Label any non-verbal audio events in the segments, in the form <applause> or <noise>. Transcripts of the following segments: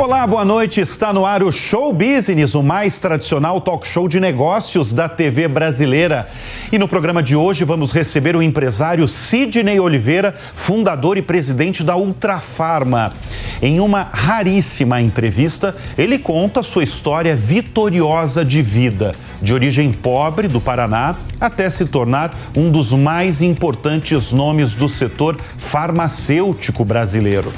Olá, boa noite. Está no ar o Show Business, o mais tradicional talk show de negócios da TV brasileira. E no programa de hoje vamos receber o empresário Sidney Oliveira, fundador e presidente da Ultrafarma. Em uma raríssima entrevista, ele conta sua história vitoriosa de vida, de origem pobre do Paraná até se tornar um dos mais importantes nomes do setor farmacêutico brasileiro.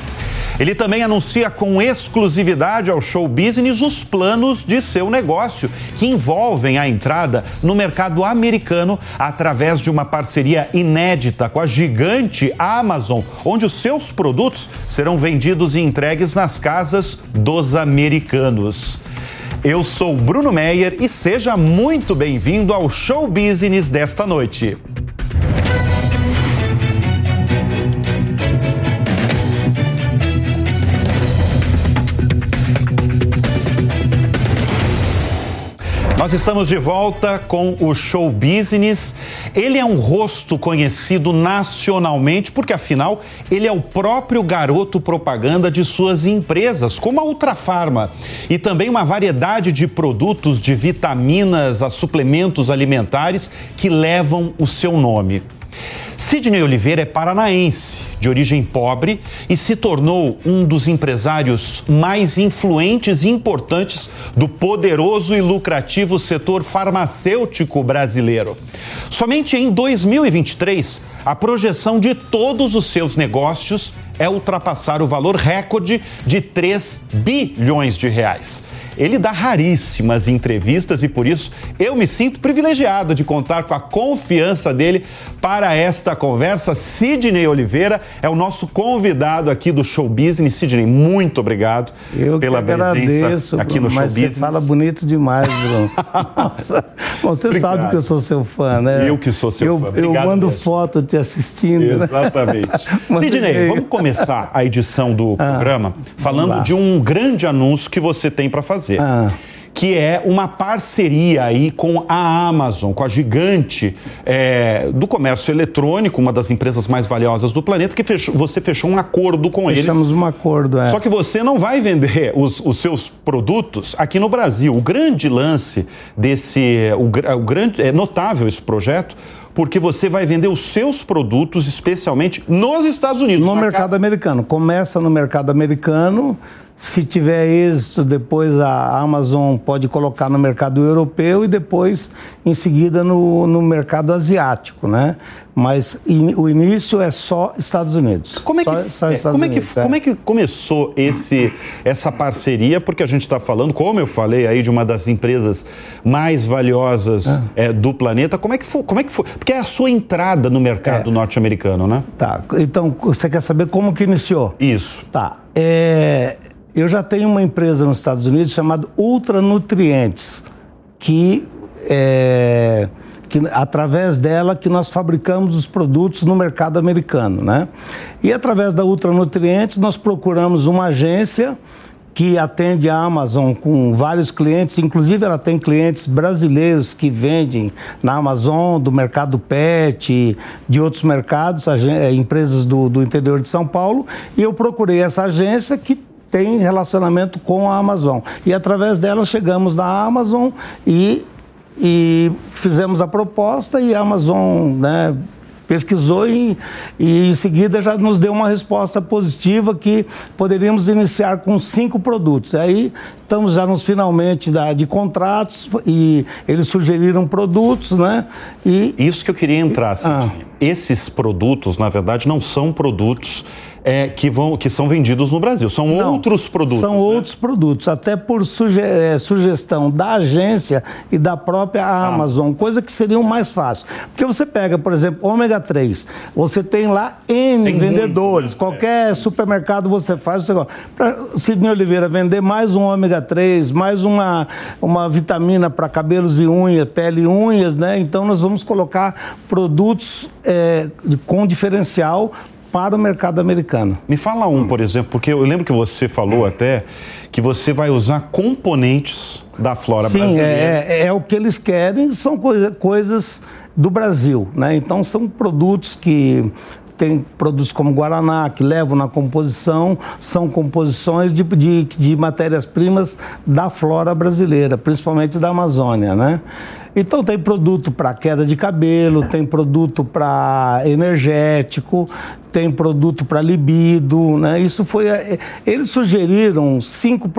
Ele também anuncia com exclusividade ao show business os planos de seu negócio, que envolvem a entrada no mercado americano através de uma parceria inédita com a gigante Amazon, onde os seus produtos serão vendidos e entregues nas casas dos americanos. Eu sou Bruno Meyer e seja muito bem-vindo ao show business desta noite. Nós estamos de volta com o Show Business. Ele é um rosto conhecido nacionalmente, porque afinal ele é o próprio garoto propaganda de suas empresas, como a Ultrafarma, e também uma variedade de produtos de vitaminas a suplementos alimentares que levam o seu nome. Sidney Oliveira é paranaense, de origem pobre, e se tornou um dos empresários mais influentes e importantes do poderoso e lucrativo setor farmacêutico brasileiro. Somente em 2023, a projeção de todos os seus negócios é ultrapassar o valor recorde de 3 bilhões de reais. Ele dá raríssimas entrevistas e por isso eu me sinto privilegiado de contar com a confiança dele para esta conversa. Sidney Oliveira é o nosso convidado aqui do Show Business. Sidney, muito obrigado eu pela presença agradeço, aqui no Show Business. Você fala bonito demais, Bruno. <laughs> Nossa, você obrigado. sabe que eu sou seu fã, né? Eu que sou seu eu, fã. Obrigado eu mando mesmo. foto te assistindo. Né? Exatamente. <laughs> Né? Sidney, vamos começar a edição do ah, programa falando de um grande anúncio que você tem para fazer fazer. Ah. Que é uma parceria aí com a Amazon, com a gigante é, do comércio eletrônico, uma das empresas mais valiosas do planeta, que fechou, você fechou um acordo com Fechamos eles. Fechamos um acordo, é. Só que você não vai vender os, os seus produtos aqui no Brasil. O grande lance desse. O, o grande, é notável esse projeto porque você vai vender os seus produtos, especialmente nos Estados Unidos. No mercado casa... americano. Começa no mercado americano, se tiver êxito, depois a Amazon pode colocar no mercado europeu e depois, em seguida, no, no mercado asiático, né? Mas in, o início é só Estados Unidos. Como é que, só, só é, como, é que é. como é que começou esse, essa parceria? Porque a gente está falando, como eu falei aí, de uma das empresas mais valiosas ah. é, do planeta. Como é que foi? Como é que foi? Porque é a sua entrada no mercado é. norte-americano, né? Tá. Então, você quer saber como que iniciou? Isso. Tá. É, eu já tenho uma empresa nos Estados Unidos chamada Ultranutrientes, que é, que através dela que nós fabricamos os produtos no mercado americano, né? E através da Ultranutrientes nós procuramos uma agência que atende a Amazon com vários clientes, inclusive ela tem clientes brasileiros que vendem na Amazon, do mercado pet, de outros mercados, é, empresas do, do interior de São Paulo, e eu procurei essa agência que tem relacionamento com a Amazon. E através dela chegamos na Amazon e, e fizemos a proposta e a Amazon né, pesquisou e, e em seguida já nos deu uma resposta positiva que poderíamos iniciar com cinco produtos. Aí estamos já nos finalmente da, de contratos e eles sugeriram produtos, né? E, Isso que eu queria entrar, Cidinha. Ah. Esses produtos, na verdade, não são produtos é, que, vão, que são vendidos no Brasil. São Não, outros produtos. São né? outros produtos, até por suge é, sugestão da agência e da própria ah. Amazon, coisa que seria o mais fácil. Porque você pega, por exemplo, ômega 3, você tem lá N tem vendedores, muito, qualquer é. supermercado você faz, você para Sidney Oliveira vender mais um ômega 3, mais uma, uma vitamina para cabelos e unhas, pele e unhas, né? Então nós vamos colocar produtos é, com diferencial para o mercado americano. Me fala um, por exemplo, porque eu lembro que você falou até que você vai usar componentes da flora Sim, brasileira. É, é, é o que eles querem, são coisa, coisas do Brasil, né? Então são produtos que tem produtos como Guaraná, que levam na composição, são composições de, de, de matérias-primas da flora brasileira, principalmente da Amazônia, né? Então tem produto para queda de cabelo, tem produto para energético, tem produto para libido, né? Isso foi. Eh, eles sugeriram cinco,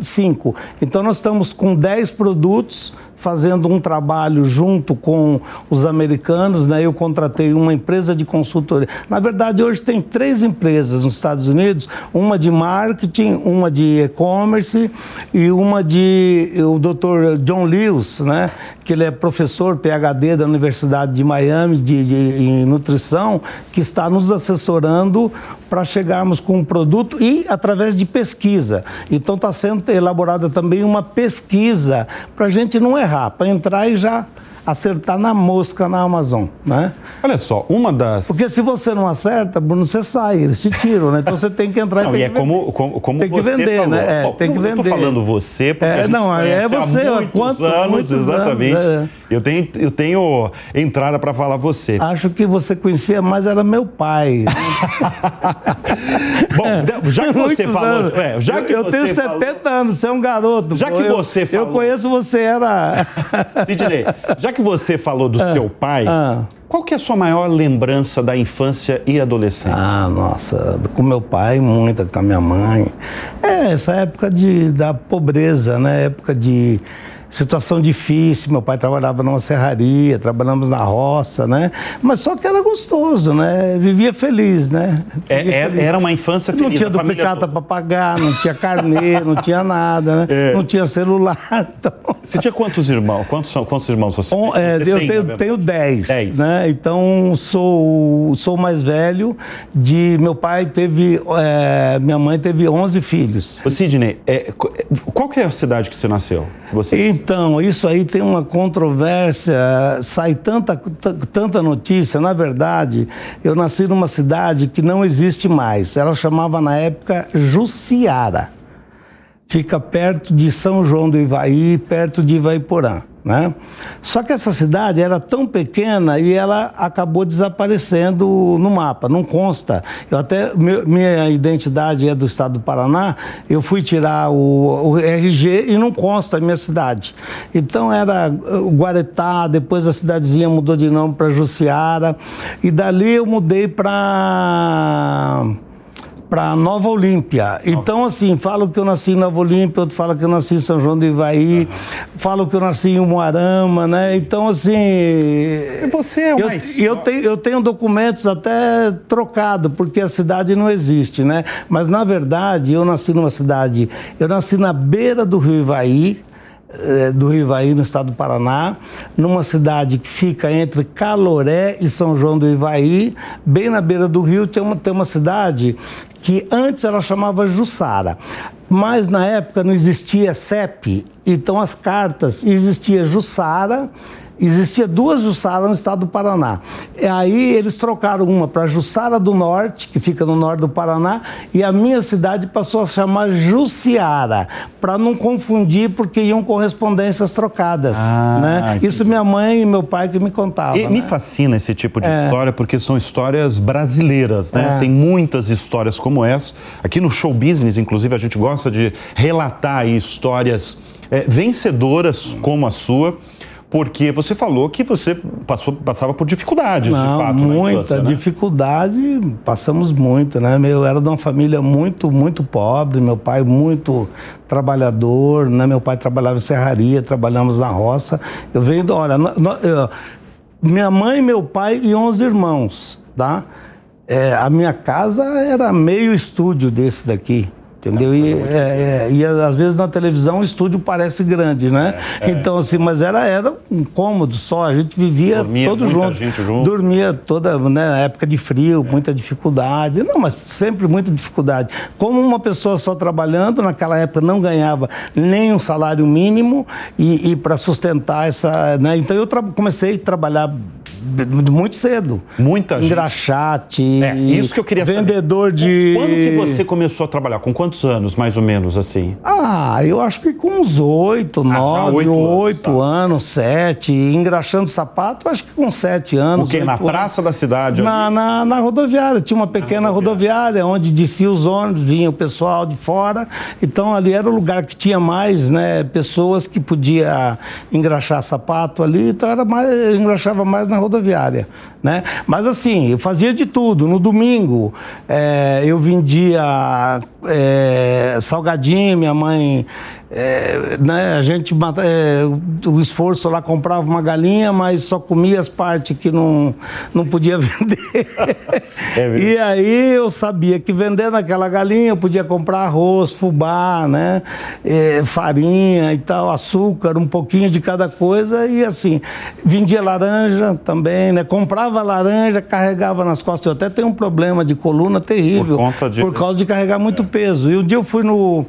cinco. Então nós estamos com dez produtos fazendo um trabalho junto com os americanos, né? Eu contratei uma empresa de consultoria. Na verdade, hoje tem três empresas nos Estados Unidos, uma de marketing, uma de e-commerce e uma de o Dr. John Lewis, né? Que ele é professor PhD da Universidade de Miami de, de em nutrição, que está nos assessorando para chegarmos com um produto e através de pesquisa. Então está sendo elaborada também uma pesquisa para a gente não errar, para entrar e já acertar na mosca na Amazon, né? Olha só, uma das... Porque se você não acerta, Bruno, você sai, eles te tiram, né? Então você tem que entrar não, e tem e é que como, como, como tem que você vender, falou. né? É, tem que vender. Eu tô falando você porque é, não, é você, há muitos quanto, anos, muitos exatamente. Anos, é. Eu tenho, eu tenho entrada para falar você. Acho que você conhecia mais era meu pai. <laughs> Bom, já que você falou, é, já que eu tenho falou, 70 anos, você é um garoto. Já pô, que eu, você falou, eu conheço você era. <laughs> Sidney, já que você falou do Ah. seu pai, qual que é a sua maior lembrança da infância e adolescência? Ah, nossa, com meu pai, muita, com a minha mãe. É, essa época de, da pobreza, né? Época de situação difícil. Meu pai trabalhava numa serraria, trabalhamos na roça, né? Mas só que era gostoso, né? Vivia feliz, né? É, Vivia é, feliz. era uma infância feliz. Não tinha duplicata para pagar, não tinha carnê, não tinha nada, né? <laughs> É. Não tinha celular. <laughs> Então... Você tinha quantos irmãos? Quantos, são, quantos irmãos você, On- é, você eu tem? na tenho, tenho 10, Dez. né? Então sou sou o mais velho de meu pai teve é, minha mãe teve 11 filhos. Ô, Sidney, é, qu- qual que é a cidade que você nasceu? Você? Então, isso aí tem uma controvérsia, sai tanta, tanta notícia. Na verdade, eu nasci numa cidade que não existe mais. Ela chamava na época Jussiara. Fica perto de São João do Ivaí, perto de Ivaiporã. Né? Só que essa cidade era tão pequena e ela acabou desaparecendo no mapa, não consta. Eu até minha identidade é do estado do Paraná, eu fui tirar o, o RG e não consta a minha cidade. Então era uh, Guaretá, depois a cidadezinha mudou de nome para Jussiara e dali eu mudei para para Nova Olímpia. Então, assim, falo que eu nasci em Nova Olímpia, outro fala que eu nasci em São João do Ivaí, falo que eu nasci em Umuarama, né? Então, assim. Você é eu, uma e eu, tenho, eu tenho documentos até trocado, porque a cidade não existe, né? Mas, na verdade, eu nasci numa cidade. Eu nasci na beira do Rio Ivaí, eh, do Rio Ivaí, no estado do Paraná, numa cidade que fica entre Caloré e São João do Ivaí, bem na beira do rio, tem uma, tem uma cidade que antes ela chamava Jussara. Mas na época não existia CEP, então as cartas existia Jussara Existia duas Jussara no estado do Paraná. E aí eles trocaram uma para Jussara do Norte, que fica no norte do Paraná, e a minha cidade passou a chamar Jussiara, para não confundir, porque iam correspondências trocadas. Ah, né? entendi. Isso minha mãe e meu pai que me contavam. E me né? fascina esse tipo de É. história porque são histórias brasileiras, né? É. Tem muitas histórias como essa. Aqui no show business, inclusive, a gente gosta de relatar histórias é, vencedoras como a sua. Porque você falou que você passou, passava por dificuldades, Não, de fato, muita né? dificuldade, passamos muito, né? Eu era de uma família muito, muito pobre, meu pai muito trabalhador, né? Meu pai trabalhava em serraria, trabalhamos na roça. Eu venho, do- olha, eu- minha mãe, meu pai e 11 irmãos, tá? É, a minha casa era meio estúdio desse daqui. Entendeu? E, é, é, e às vezes na televisão o estúdio parece grande, né? Então, assim, mas era, era um cômodo só, a gente vivia Dormia todo junto. junto. Dormia toda, né, época de frio, muita dificuldade. Não, mas sempre muita dificuldade. Como uma pessoa só trabalhando, naquela época não ganhava nem um salário mínimo e, e para sustentar essa. Né, então eu comecei a trabalhar Muito cedo. Muita gente. Engraxate. É, isso que eu queria vendedor saber. de. Quando que você começou a trabalhar? Com quantos anos, mais ou menos, assim? Ah, eu acho que com uns oito, nove, oito anos, tá. sete. Engraxando sapato, acho que com sete anos. O quê? Na praça da cidade? Na, na, na, rodoviária. Tinha uma pequena rodoviária. rodoviária onde descia os ônibus, vinha o pessoal de fora. Então ali era o lugar que tinha mais, né, pessoas que podia engraxar sapato ali. Então era mais, eu engraxava mais na rodoviária, né? Mas assim, eu fazia de tudo. No domingo, é, eu vendia é, salgadinho, minha mãe é, né, a gente é, o esforço lá comprava uma galinha, mas só comia as partes que não, não podia <laughs> vender. É e aí eu sabia que vendendo aquela galinha eu podia comprar arroz, fubá, né, é, farinha e tal, açúcar, um pouquinho de cada coisa e assim vendia laranja também, né, comprava laranja, carregava nas costas. Eu até tenho um problema de coluna terrível por, de... por causa de carregar muito peso. E um dia eu fui no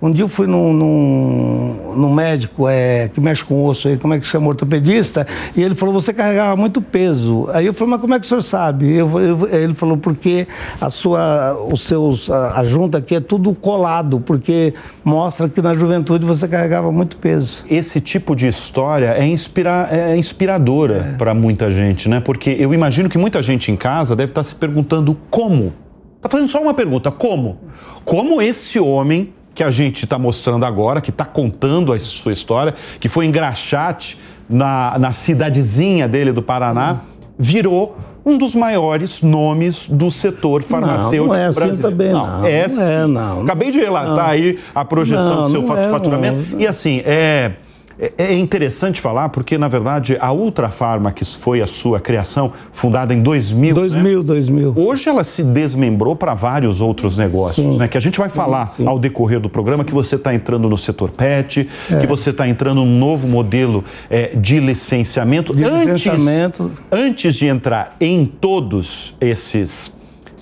um dia eu fui num, num, num médico é, que mexe com osso aí, como é que chama, ortopedista, e ele falou, você carregava muito peso. Aí eu falei, mas como é que o senhor sabe? Eu, eu, ele falou, porque a sua, os seus, a, a junta aqui é tudo colado, porque mostra que na juventude você carregava muito peso. Esse tipo de história é, inspira, é inspiradora é. para muita gente, né? Porque eu imagino que muita gente em casa deve estar se perguntando como. Está fazendo só uma pergunta, como? Como esse homem que a gente está mostrando agora, que está contando a sua história, que foi em Graxate, na, na cidadezinha dele do Paraná, virou um dos maiores nomes do setor farmacêutico não, não é assim brasileiro. Também, não, não, é, não é, não. Acabei de relatar aí a projeção do seu é, faturamento. E assim, é é, é interessante falar porque, na verdade, a Ultra Farma, que foi a sua criação, fundada em 2000. 2000, né? 2000. Hoje ela se desmembrou para vários outros negócios, sim, né? Que a gente vai sim, falar sim. ao decorrer do programa, que você está entrando no setor PET, é. que você está entrando num novo modelo é, de licenciamento. De antes, licenciamento. Antes de entrar em todos esses,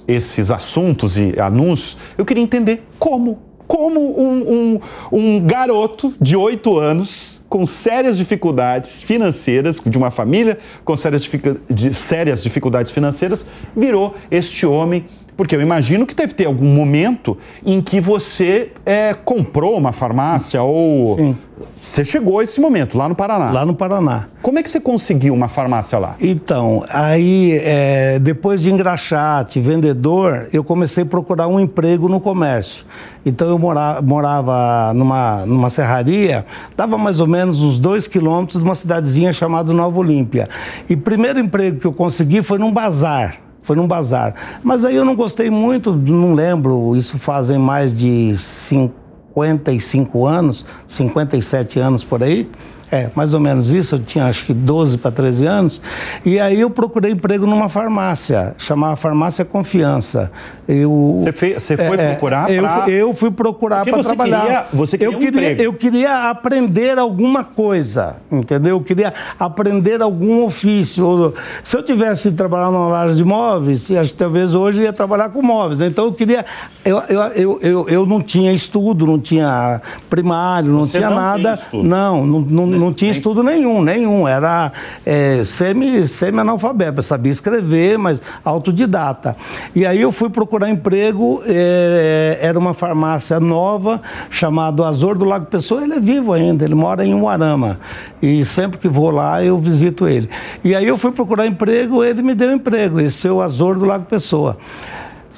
esses assuntos e anúncios, eu queria entender como como um, um, um garoto de oito anos com sérias dificuldades financeiras, de uma família com sérias, de, sérias dificuldades financeiras, virou este homem porque eu imagino que deve ter algum momento em que você é, comprou uma farmácia ou. Sim. Você chegou a esse momento, lá no Paraná. Lá no Paraná. Como é que você conseguiu uma farmácia lá? Então, aí, é, depois de engraxate, vendedor, eu comecei a procurar um emprego no comércio. Então, eu morava, morava numa, numa serraria, dava mais ou menos uns dois quilômetros de uma cidadezinha chamada Nova Olímpia. E o primeiro emprego que eu consegui foi num bazar. Foi num bazar. Mas aí eu não gostei muito, não lembro, isso fazem mais de 55 anos, 57 anos por aí. É, mais ou menos isso, eu tinha acho que 12 para 13 anos. E aí eu procurei emprego numa farmácia, chamava Farmácia Confiança. Eu, você, fez, você foi é, procurar eu, pra... eu fui procurar para trabalhar. Queria, você queria eu, um queria, emprego. eu queria aprender alguma coisa, entendeu? Eu queria aprender algum ofício. Se eu tivesse trabalhado numa loja de móveis, acho que talvez hoje ia trabalhar com móveis. Então eu queria. Eu, eu, eu, eu, eu não tinha estudo, não tinha primário, não você tinha não nada. Não, não, não não tinha estudo nenhum, nenhum. Era é, semi, semi-analfabeto. Sabia escrever, mas autodidata. E aí eu fui procurar emprego, é, era uma farmácia nova, chamado Azor do Lago Pessoa. Ele é vivo ainda, ele mora em Uarama. E sempre que vou lá, eu visito ele. E aí eu fui procurar emprego, ele me deu emprego, esse é o Azor do Lago Pessoa.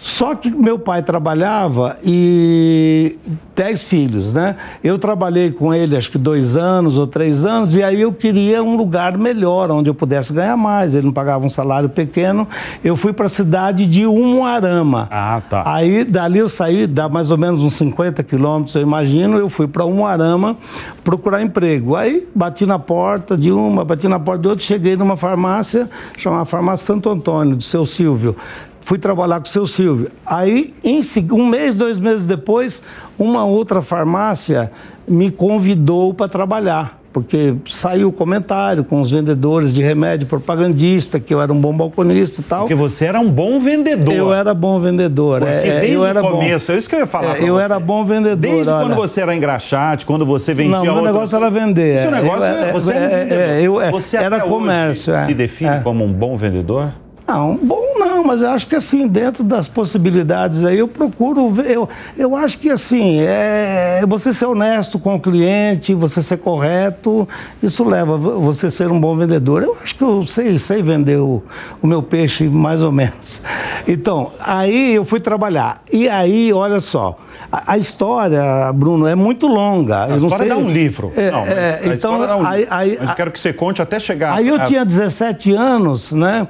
Só que meu pai trabalhava e dez filhos, né? Eu trabalhei com ele acho que dois anos ou três anos e aí eu queria um lugar melhor, onde eu pudesse ganhar mais. Ele não pagava um salário pequeno. Eu fui para a cidade de Umuarama. Ah, tá. Aí dali eu saí, dá mais ou menos uns 50 quilômetros, eu imagino. Eu fui para Umuarama procurar emprego. Aí bati na porta de uma, bati na porta de outra, cheguei numa farmácia chamada Farmácia Santo Antônio, do seu Silvio fui trabalhar com o seu Silvio. Aí, em, um mês, dois meses depois, uma outra farmácia me convidou para trabalhar. porque saiu comentário com os vendedores de remédio propagandista, que eu era um bom balconista e tal. Porque você era um bom vendedor. Eu era bom vendedor. Porque é, desde eu era o começo, bom. é isso que eu ia falar. É, eu você. era bom vendedor. Desde olha. quando você era engraxate, quando você vendia. Não, meu negócio era vender. Seu é, negócio eu- é, você é, um é, vendedor. é, eu- é, você era até hoje comércio. é, se define é. como um bom vendedor? Não, bom não, mas eu acho que assim, dentro das possibilidades aí, eu procuro ver, eu, eu acho que assim, é você ser honesto com o cliente, você ser correto, isso leva a você ser um bom vendedor. Eu acho que eu sei, sei vender o, o meu peixe mais ou menos. Então, aí eu fui trabalhar. E aí, olha só, a, a história, Bruno, é muito longa. A eu não história sei, dá um livro. É, não, mas é, a então, um aí, livro. aí, mas eu quero que você conte até chegar. Aí eu a- tinha 17 anos, né?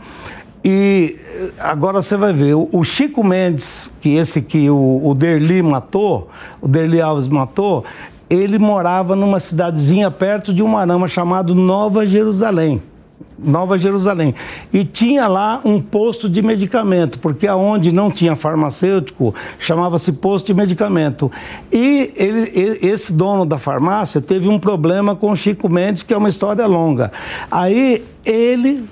E eh, agora você vai ver, o, Chico Mendes, que esse que o, o Derli matou, o Derli Alves matou, ele morava numa cidadezinha perto de Umarama chamado Nova Jerusalém. Nova Jerusalém. E tinha lá um posto de medicamento, porque aonde não tinha farmacêutico, chamava-se posto de medicamento. E ele- ele- esse dono da farmácia teve um problema com o Chico Mendes, que é uma história longa. Aí ele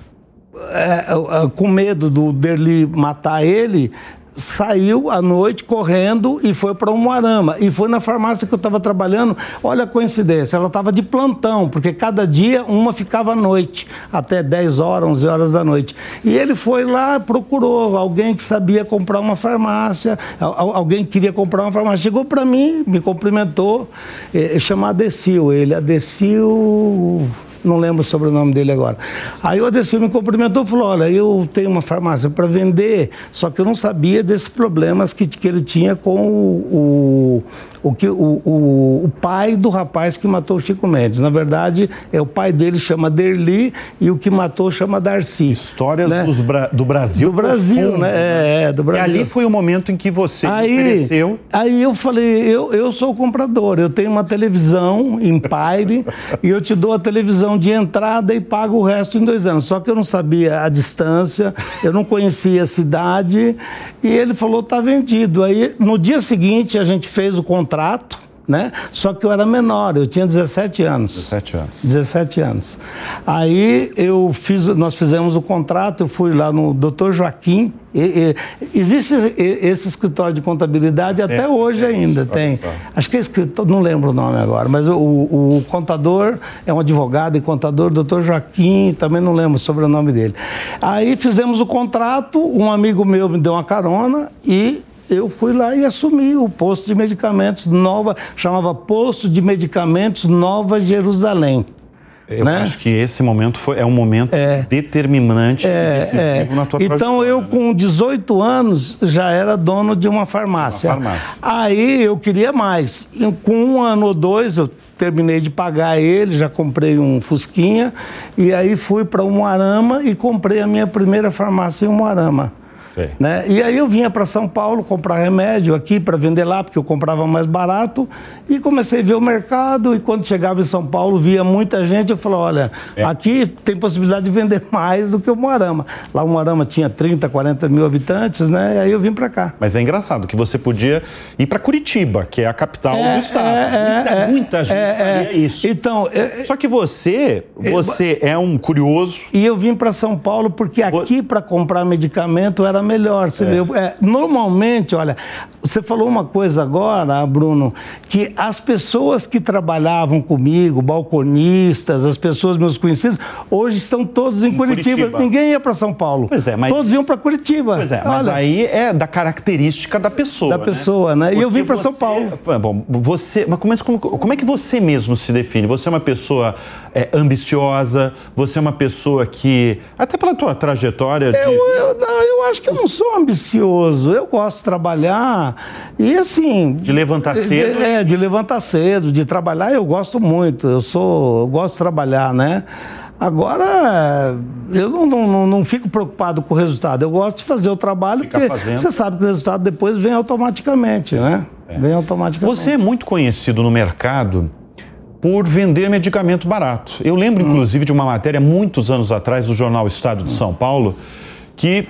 é, é, com medo do Derli matar ele, saiu à noite correndo e foi para Umuarama. E foi na farmácia que eu estava trabalhando. Olha a coincidência, ela estava de plantão, porque cada dia uma ficava à noite, até 10 horas, 11 horas da noite. E ele foi lá, procurou alguém que sabia comprar uma farmácia, al- alguém que queria comprar uma farmácia. Chegou para mim, me cumprimentou, é, chama Adecil, ele, Adecil não lembro o sobrenome dele agora. Aí o Adecil me cumprimentou e falou: Olha, eu tenho uma farmácia para vender, só que eu não sabia desses problemas que, que ele tinha com o, o, o, que, o, o, o pai do rapaz que matou o Chico Mendes. Na verdade, é o pai dele chama Derli e o que matou chama Darcy. Histórias né? Bra- do Brasil. Do Brasil, profundo, né? É, é, do E Brasil. ali foi o momento em que você Aí, ofereceu. aí eu falei, eu, eu sou o comprador, eu tenho uma televisão Empire e eu te dou a televisão de entrada e pago o resto em dois anos. Só que eu não sabia a distância, eu não conhecia a cidade e ele falou, tá vendido. Aí no dia seguinte a gente fez o contrato, né? Só que eu era menor, eu tinha 17 anos. 17 anos. 17 anos. Aí eu fiz, nós fizemos o contrato, eu fui lá no Dr. Joaquim. E- e- existe esse escritório de contabilidade até hoje ainda tem. só. Acho que é escritório, não lembro o nome agora, mas o, o- contador é um advogado e contador, Dr. Joaquim, também não lembro o sobrenome dele. Aí fizemos o contrato, um amigo meu me deu uma carona e eu fui lá e assumi o posto de medicamentos Nova, chamava Posto de Medicamentos Nova Jerusalém. Eu né? acho que esse momento foi, é um momento determinante, decisivo É, na tua então eu né? com 18 anos já era dono de uma farmácia. Uma farmácia. Aí eu queria mais. Com um ano ou dois eu terminei de pagar ele, já comprei um Fusquinha e aí fui para Umuarama e comprei a minha primeira farmácia em Umuarama. Né? E aí eu vinha para São Paulo comprar remédio aqui para vender lá, porque eu comprava mais barato. E comecei a ver o mercado. E quando chegava em São Paulo, via muita gente. Eu falei: olha, É. aqui tem possibilidade de vender <laughs> mais do que o Moarama. Lá o Moarama tinha 30, 40 mil habitantes, né? E aí eu vim para cá. Mas é engraçado que você podia ir para Curitiba, que é a capital do estado. muita, muita gente faria isso. Então, é- Só que você, você é um curioso. E eu vim para São Paulo porque aqui para comprar medicamento era melhor. Você vê, é, normalmente, olha, você falou uma coisa agora, Bruno, que as pessoas que trabalhavam comigo, balconistas, as pessoas meus conhecidos, hoje estão todos em, Curitiba. Curitiba. Ninguém ia para São Paulo. Pois é, mas- Todos iam para Curitiba. Pois é, mas Olha, aí é da característica da pessoa. Da pessoa, né? E eu vim pra São Paulo. Bom, você. Mas como, é- como, como é que você mesmo se define? Você é uma pessoa é, ambiciosa, você é uma pessoa que. Até pela tua trajetória de. Eu, eu, não, eu acho que eu não sou ambicioso. Eu gosto de trabalhar e assim. De levantar cedo. É, de levantar cedo, de trabalhar eu gosto muito. Eu sou, eu gosto de trabalhar, né? Agora, eu não, não, não, fico preocupado com o resultado. Eu gosto de fazer o trabalho Ficar porque fazendo. você sabe que o resultado depois vem automaticamente, né? Vem automaticamente. Você é muito conhecido no mercado por vender medicamento barato. Eu lembro, inclusive, de uma matéria muitos anos atrás do jornal Estado de São Paulo que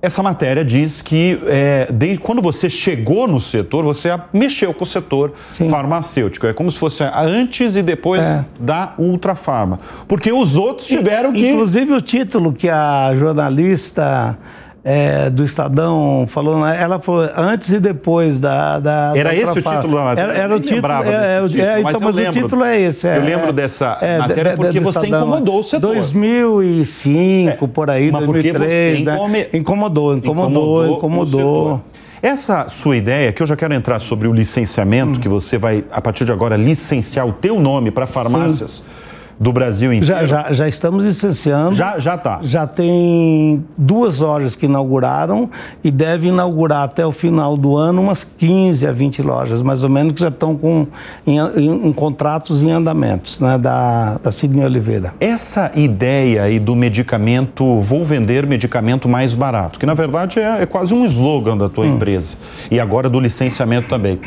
essa matéria diz que é, desde quando você chegou no setor, você mexeu com o setor Sim. farmacêutico. É como se fosse antes e depois é. da Ultrafarma. Porque os outros tiveram que. Inclusive o título que a jornalista é, do Estadão falou, né? ela falou antes e depois da. da era da esse o título da matéria? Era, era o título. É, é, título, é, então, mas, mas o título é esse. eu lembro dessa matéria porque você Estadão, incomodou o setor. 2005, por aí, mas 2003. Né? Income... Incomodou, incomodou, incomodou. incomodou. Essa sua ideia, que eu já quero entrar sobre o licenciamento, hum. que você vai, a partir de agora, licenciar o teu nome para farmácias. Sim do Brasil inteiro? Já, já, já estamos licenciando. Já já está. Já tem duas lojas que inauguraram e deve inaugurar até o final do ano umas 15 a 20 lojas, mais ou menos, que já estão com em, em, em contratos em andamentos, né, da, da Sidney Oliveira. Essa ideia aí do medicamento, vou vender medicamento mais barato, que na verdade é, é quase um slogan da tua hum. empresa, e agora do licenciamento também.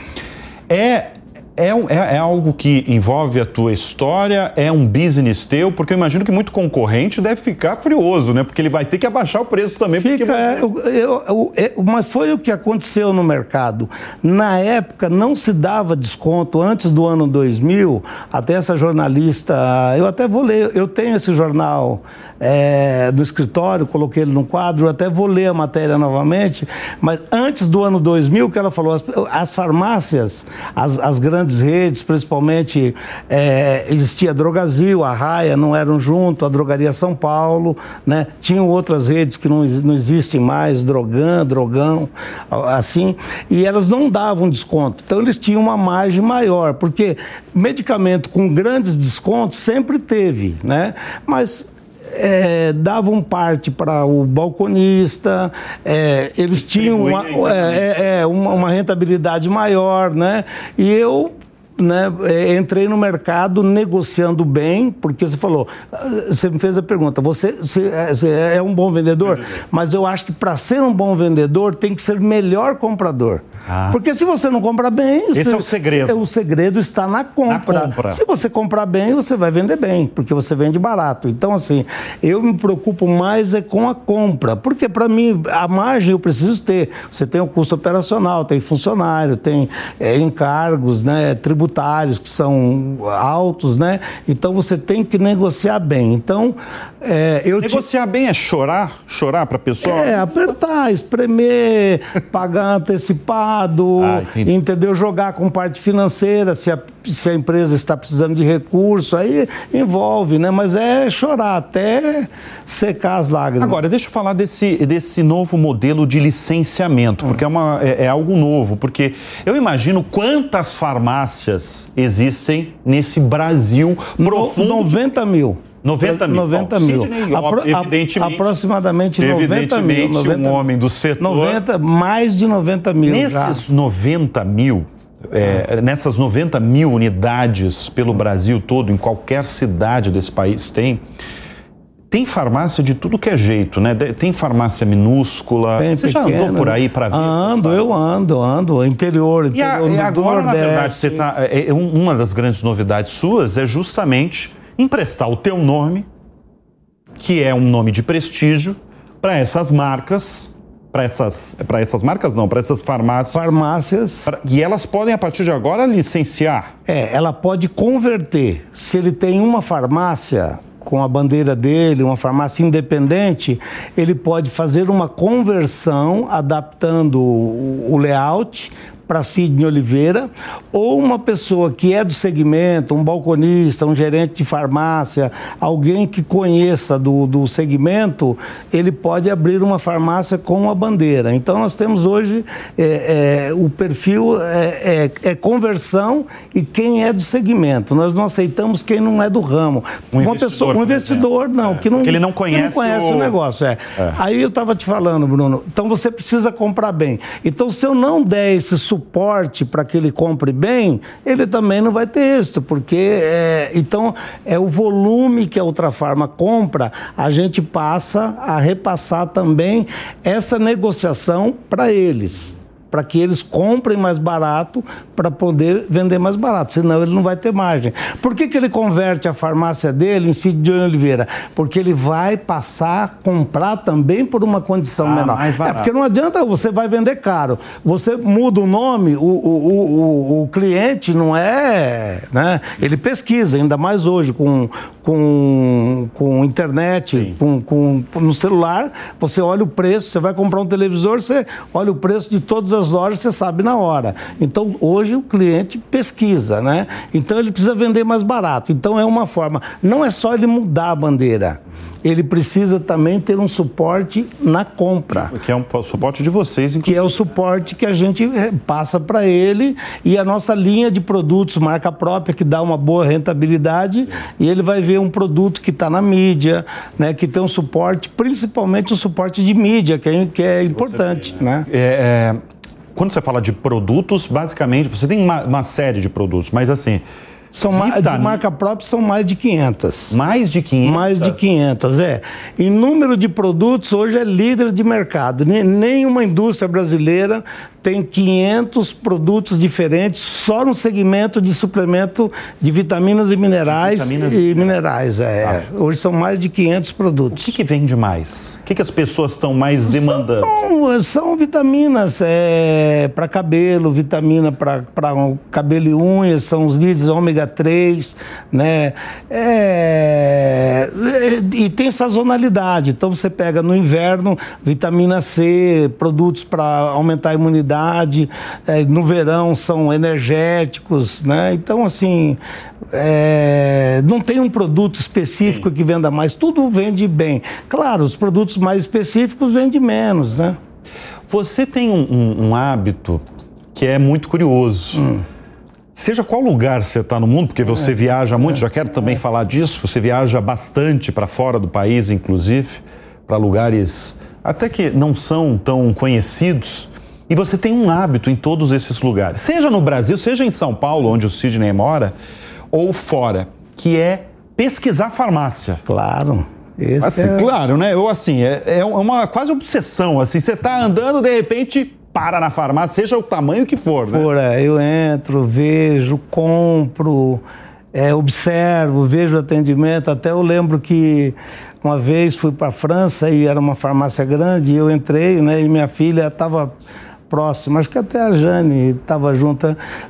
É é, é, é, algo que envolve a tua história? É um business teu? Porque eu imagino que muito concorrente deve ficar frioso, né? Porque ele vai ter que abaixar o preço também. Fica, você... é, eu, eu, é, mas foi o que aconteceu no mercado. Na época não se dava desconto antes do ano 2000. Até essa jornalista, eu até vou ler, eu tenho esse jornal é, do escritório, coloquei ele no quadro, até vou ler a matéria novamente, mas antes do ano 2000, que ela falou, as, as farmácias, as, as, grandes redes, principalmente, é, existia a Drogazil, a Raia, não eram junto, a Drogaria São Paulo, né? tinham outras redes que não, não existem mais, Drogan, Drogão, assim, e elas não davam desconto, então eles tinham uma margem maior, porque medicamento com grandes descontos sempre teve, né? Mas é, davam parte para o balconista, é, eles tinham uma, é, é, é, uma, uma, rentabilidade maior, né? E eu né, é, entrei no mercado negociando bem, porque você falou, você me fez a pergunta, você, você é um bom vendedor, mas eu acho que para ser um bom vendedor tem que ser melhor comprador. Ah. Porque se você não compra bem. Esse você, é o segredo. O segredo está na compra. na compra. Se você comprar bem, você vai vender bem, porque você vende barato. Então, assim, eu me preocupo mais é com a compra. Porque, para mim, a margem eu preciso ter. Você tem o custo operacional, tem funcionário, tem é, encargos né, tributários que são altos, né? Então, você tem que negociar bem. Então, é, eu Negociar te... bem é chorar? Chorar para a pessoa? É, apertar, espremer, <laughs> pagar antecipado, ah, entendeu? Jogar com parte financeira, se a, se a empresa está precisando de recurso, aí envolve, né? Mas é chorar até secar as lágrimas. Agora, deixa eu falar desse, desse novo modelo de licenciamento, porque é, uma, é, é algo novo, porque eu imagino quantas farmácias existem nesse Brasil profundo. 90 mil. 90 mil. 90 mil. Sidney, Apro evidentemente, aproximadamente 90 mil. 90, um homem do setor. 90, mais de 90 mil. Nesses já. 90 mil, é, nessas 90 mil unidades pelo Brasil todo, em qualquer cidade desse país tem. Tem farmácia de tudo que é jeito, né? Tem farmácia minúscula. Tem você pequena, já andou por aí para ver? Ando, eu ando, ando. Interior, interior e, a, e agora, na verdade, você tá, é, é, uma das grandes novidades suas é justamente emprestar o teu nome, que é um nome de prestígio, para essas marcas, para essas, para essas marcas não, para essas farmácias. Farmácias. Pra, e elas podem, a partir de agora, licenciar. É, ela pode converter. Se ele tem uma farmácia com a bandeira dele, uma farmácia independente, ele pode fazer uma conversão adaptando o layout para Sidney Oliveira, ou uma pessoa que é do segmento, um balconista, um gerente de farmácia, alguém que conheça do, do segmento, ele pode abrir uma farmácia com uma bandeira. Então nós temos hoje é, é, o perfil é, é, é, conversão e quem é do segmento. Nós não aceitamos quem não é do ramo. Um uma pessoa, um investidor não, é. que não, que ele não conhece, não conhece o... o... negócio. É. Aí eu estava te falando, Bruno. Então você precisa comprar bem. Então se eu não der esse suporte suporte para que ele compre bem, ele também não vai ter êxito, porque é, então é o volume que a outra farma compra, a gente passa a repassar também essa negociação para eles. Para que eles comprem mais barato para poder vender mais barato, senão ele não vai ter margem. Por que, que ele converte a farmácia dele em Cid de Oliveira? Porque ele vai passar a comprar também por uma condição ah, menor. Mais barato. É porque não adianta você vai vender caro. Você muda o nome, o, o, o, o cliente não é. Né? Ele pesquisa, ainda mais hoje, com, com, com internet, com, com, no celular, você olha o preço, você vai comprar um televisor, você olha o preço de todas as lojas, você sabe na hora. Então, hoje o cliente pesquisa, né? Então, ele precisa vender mais barato. Então, é uma forma. Não é só ele mudar a bandeira ele precisa também ter um suporte na compra. Que é um suporte de vocês, inclusive. Que é o suporte que a gente eh, passa para ele e a nossa linha de produtos, marca própria, que dá uma boa rentabilidade, e ele vai ver um produto que está na mídia, né, que tem um suporte, principalmente o suporte de mídia, que é, que é importante. Vê, né? É, é, quando você fala de produtos, basicamente, você tem uma, uma série de produtos, mas assim são mais, de marca própria são mais de 500. Mais de 500? Mais de 500, é. Em número de produtos, hoje é líder de mercado. Nenhuma indústria brasileira tem 500 produtos diferentes só no segmento de suplemento de vitaminas e minerais vitaminas e minerais. É. Ah. Hoje são mais de 500 produtos. O que, que vende mais? O que, que as pessoas estão mais demandando? São, são vitaminas é, para cabelo, vitamina para cabelo e unhas, são os líderes ômega 3, né? É, e tem sazonalidade. Então você pega no inverno vitamina C, produtos para aumentar a imunidade é, no verão são energéticos, né? Então, assim, é, não tem um produto específico Sim. que venda mais, tudo vende bem. Claro, os produtos mais específicos vendem menos, né? Você tem um, um, um hábito que é muito curioso. Hum. Seja qual lugar você está no mundo, porque você é, viaja muito, é, já quero também é. falar disso, você viaja bastante para fora do país, inclusive, para lugares até que não são tão conhecidos. E você tem um hábito em todos esses lugares, seja no Brasil, seja em São Paulo, onde o Sidney mora, ou fora, que é pesquisar farmácia. Claro. Esse assim, é... Claro, né? Ou assim, é, é uma quase obsessão. Assim, você está andando, de repente para na farmácia, seja o tamanho que for, né? For, é, eu entro, vejo, compro, é, observo, vejo atendimento. Até eu lembro que uma vez fui para a França e era uma farmácia grande e eu entrei, né? E minha filha estava próxima, acho que até a Jane estava junto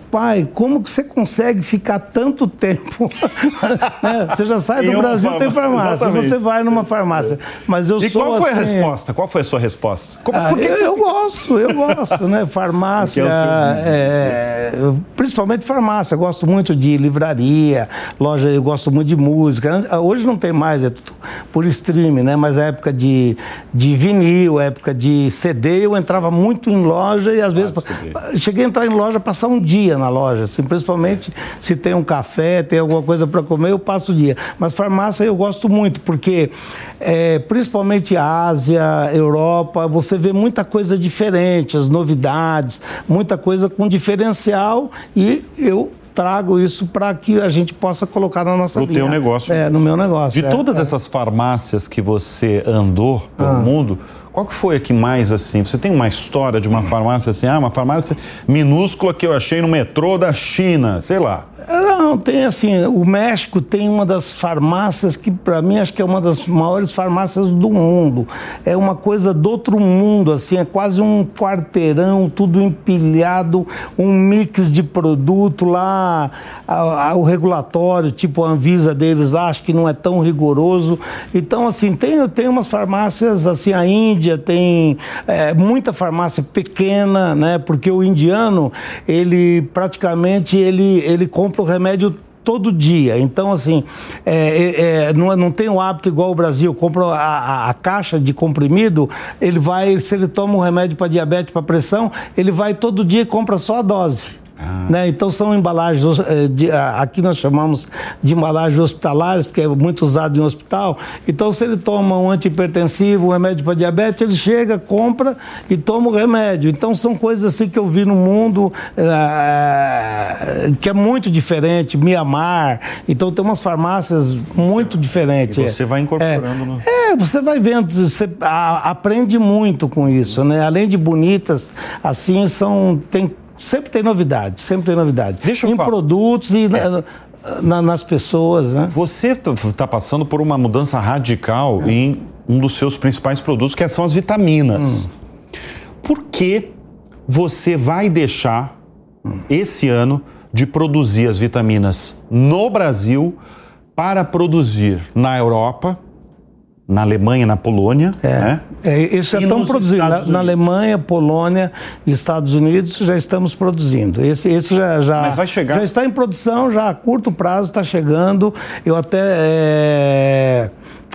pai, como que você consegue ficar tanto tempo? <laughs> né? Você já sai do Brasil, tem farmácia, Exatamente. você vai numa farmácia. Mas eu e sou qual foi assim... a resposta? Qual foi a sua resposta? Como, ah, eu, eu gosto, eu gosto, né? <laughs> Farmácia, é, é, principalmente farmácia. Eu gosto muito de livraria, loja, eu gosto muito de música. Hoje não tem mais, é tudo por streaming, né? Mas a época de, de vinil, época de CD, eu entrava muito em loja e às vezes ah, cheguei a entrar em loja passar um dia na loja, assim, principalmente se tem um café, tem alguma coisa para comer, eu passo o dia. Mas farmácia eu gosto muito, porque é, principalmente Ásia, Europa, você vê muita coisa diferente, as novidades, muita coisa com diferencial e eu trago isso para que a gente possa colocar na nossa vida. No teu negócio. É, no meu negócio. De é, todas é. essas farmácias que você andou pelo ah. mundo, qual que foi a que mais assim? Você tem uma história de uma farmácia assim, ah, uma farmácia minúscula que eu achei no metrô da China, sei lá. Não, tem assim, o México tem uma das farmácias que para mim acho que é uma das maiores farmácias do mundo. É uma coisa do outro mundo, assim, é quase um quarteirão, tudo empilhado, um mix de produto lá, a, a, o regulatório, tipo a Anvisa deles, acho que não é tão rigoroso. Então, assim, tem, tem umas farmácias, assim, a Índia tem é, muita farmácia pequena, né? Porque o indiano, ele praticamente, ele, ele compra o remédio todo dia. Então, assim, é, é, é, não, não tem o hábito igual o Brasil, compra a, a, a, caixa de comprimido, ele vai, se ele toma um remédio para diabetes, para pressão, ele vai todo dia e compra só a dose. Ah. Né? Então são embalagens, eh, de, aqui nós chamamos de embalagens hospitalares, porque é muito usado em hospital. Então se ele toma um antihipertensivo, um remédio para diabetes, ele chega, compra e toma o remédio. Então são coisas assim que eu vi no mundo é, que é muito diferente, Mianmar. Então tem umas farmácias muito diferentes. E você vai incorporando. É, no... é você vai vendo, você a, aprende muito com isso, né? Além de bonitas, assim são tem Sempre tem novidade, sempre tem novidade. Deixa eu em falar. produtos e na, na, nas pessoas, né? Você está passando por uma mudança radical é. em um dos seus principais produtos, que são as vitaminas. Hum. Por que você vai deixar hum. esse ano de produzir as vitaminas no Brasil para produzir na Europa na Alemanha, na Polônia. É, né? é isso já estão produzindo. Na, na, Alemanha, Polônia e Estados Unidos já estamos produzindo. Esse, esse já, já, Mas vai chegar... já está em produção, já a curto prazo está chegando. Eu até. É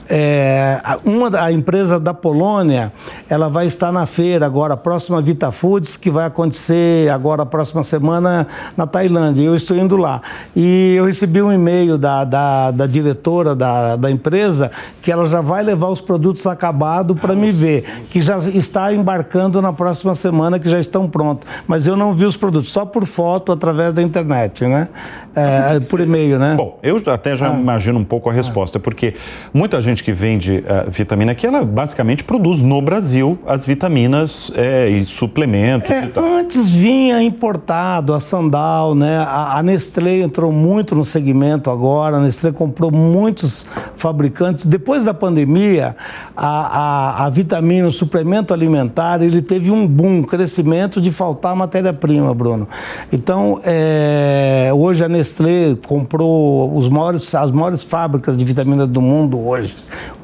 é, uma a empresa da Polônia, ela vai estar na feira agora, a próxima Vita Foods, que vai acontecer agora a próxima semana na Tailândia. Eu estou indo lá. E eu recebi um e-mail da, da, da diretora da, da empresa que ela já vai levar os produtos acabados para me ver, que já está embarcando na próxima semana, que já estão prontos. Mas eu não vi os produtos, só por foto através da internet, né? É, por e-mail, né? Bom, eu até já ah. imagino um pouco a resposta, porque muita gente que vende uh, vitamina aqui, ela basicamente produz no Brasil as vitaminas é, e suplementos. É, e antes vinha importado a Sandal, né? A, a, Nestlé entrou muito no segmento agora, a Nestlé comprou muitos fabricantes. Depois da pandemia, a, a, a vitamina, o suplemento alimentar, ele teve um boom, crescimento de faltar matéria-prima, Bruno. Então, é, hoje a Nestlé Nestlé comprou os maiores, as maiores fábricas de vitamina do mundo hoje.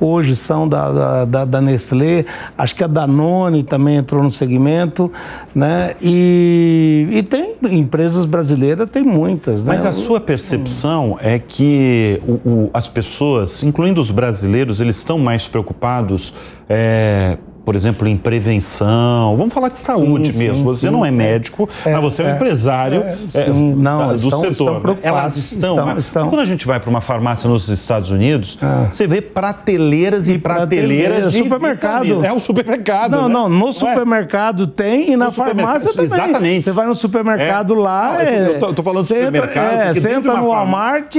Hoje são da, da, da Nestlé, acho que a Danone também entrou no segmento, né? E, e tem empresas brasileiras, tem muitas. Né? Mas a sua percepção é que o, o, as pessoas, incluindo os brasileiros, eles estão mais preocupados é, por exemplo, em prevenção. Vamos falar de saúde sim, mesmo. Sim, você sim. não é médico, é, mas você é, um é, empresário é, é não, do estão, setor. Estão preocupados, Elas estão. estão, estão. Quando a gente vai para uma farmácia nos Estados Unidos, ah. você vê prateleiras e, e prateleiras, de supermercado. É um supermercado. Não, né? não. No não supermercado tem e na farmácia também. Exatamente. Você vai no supermercado lá. Ah, eu, tô, eu tô falando de supermercado. É, você entra no Walmart,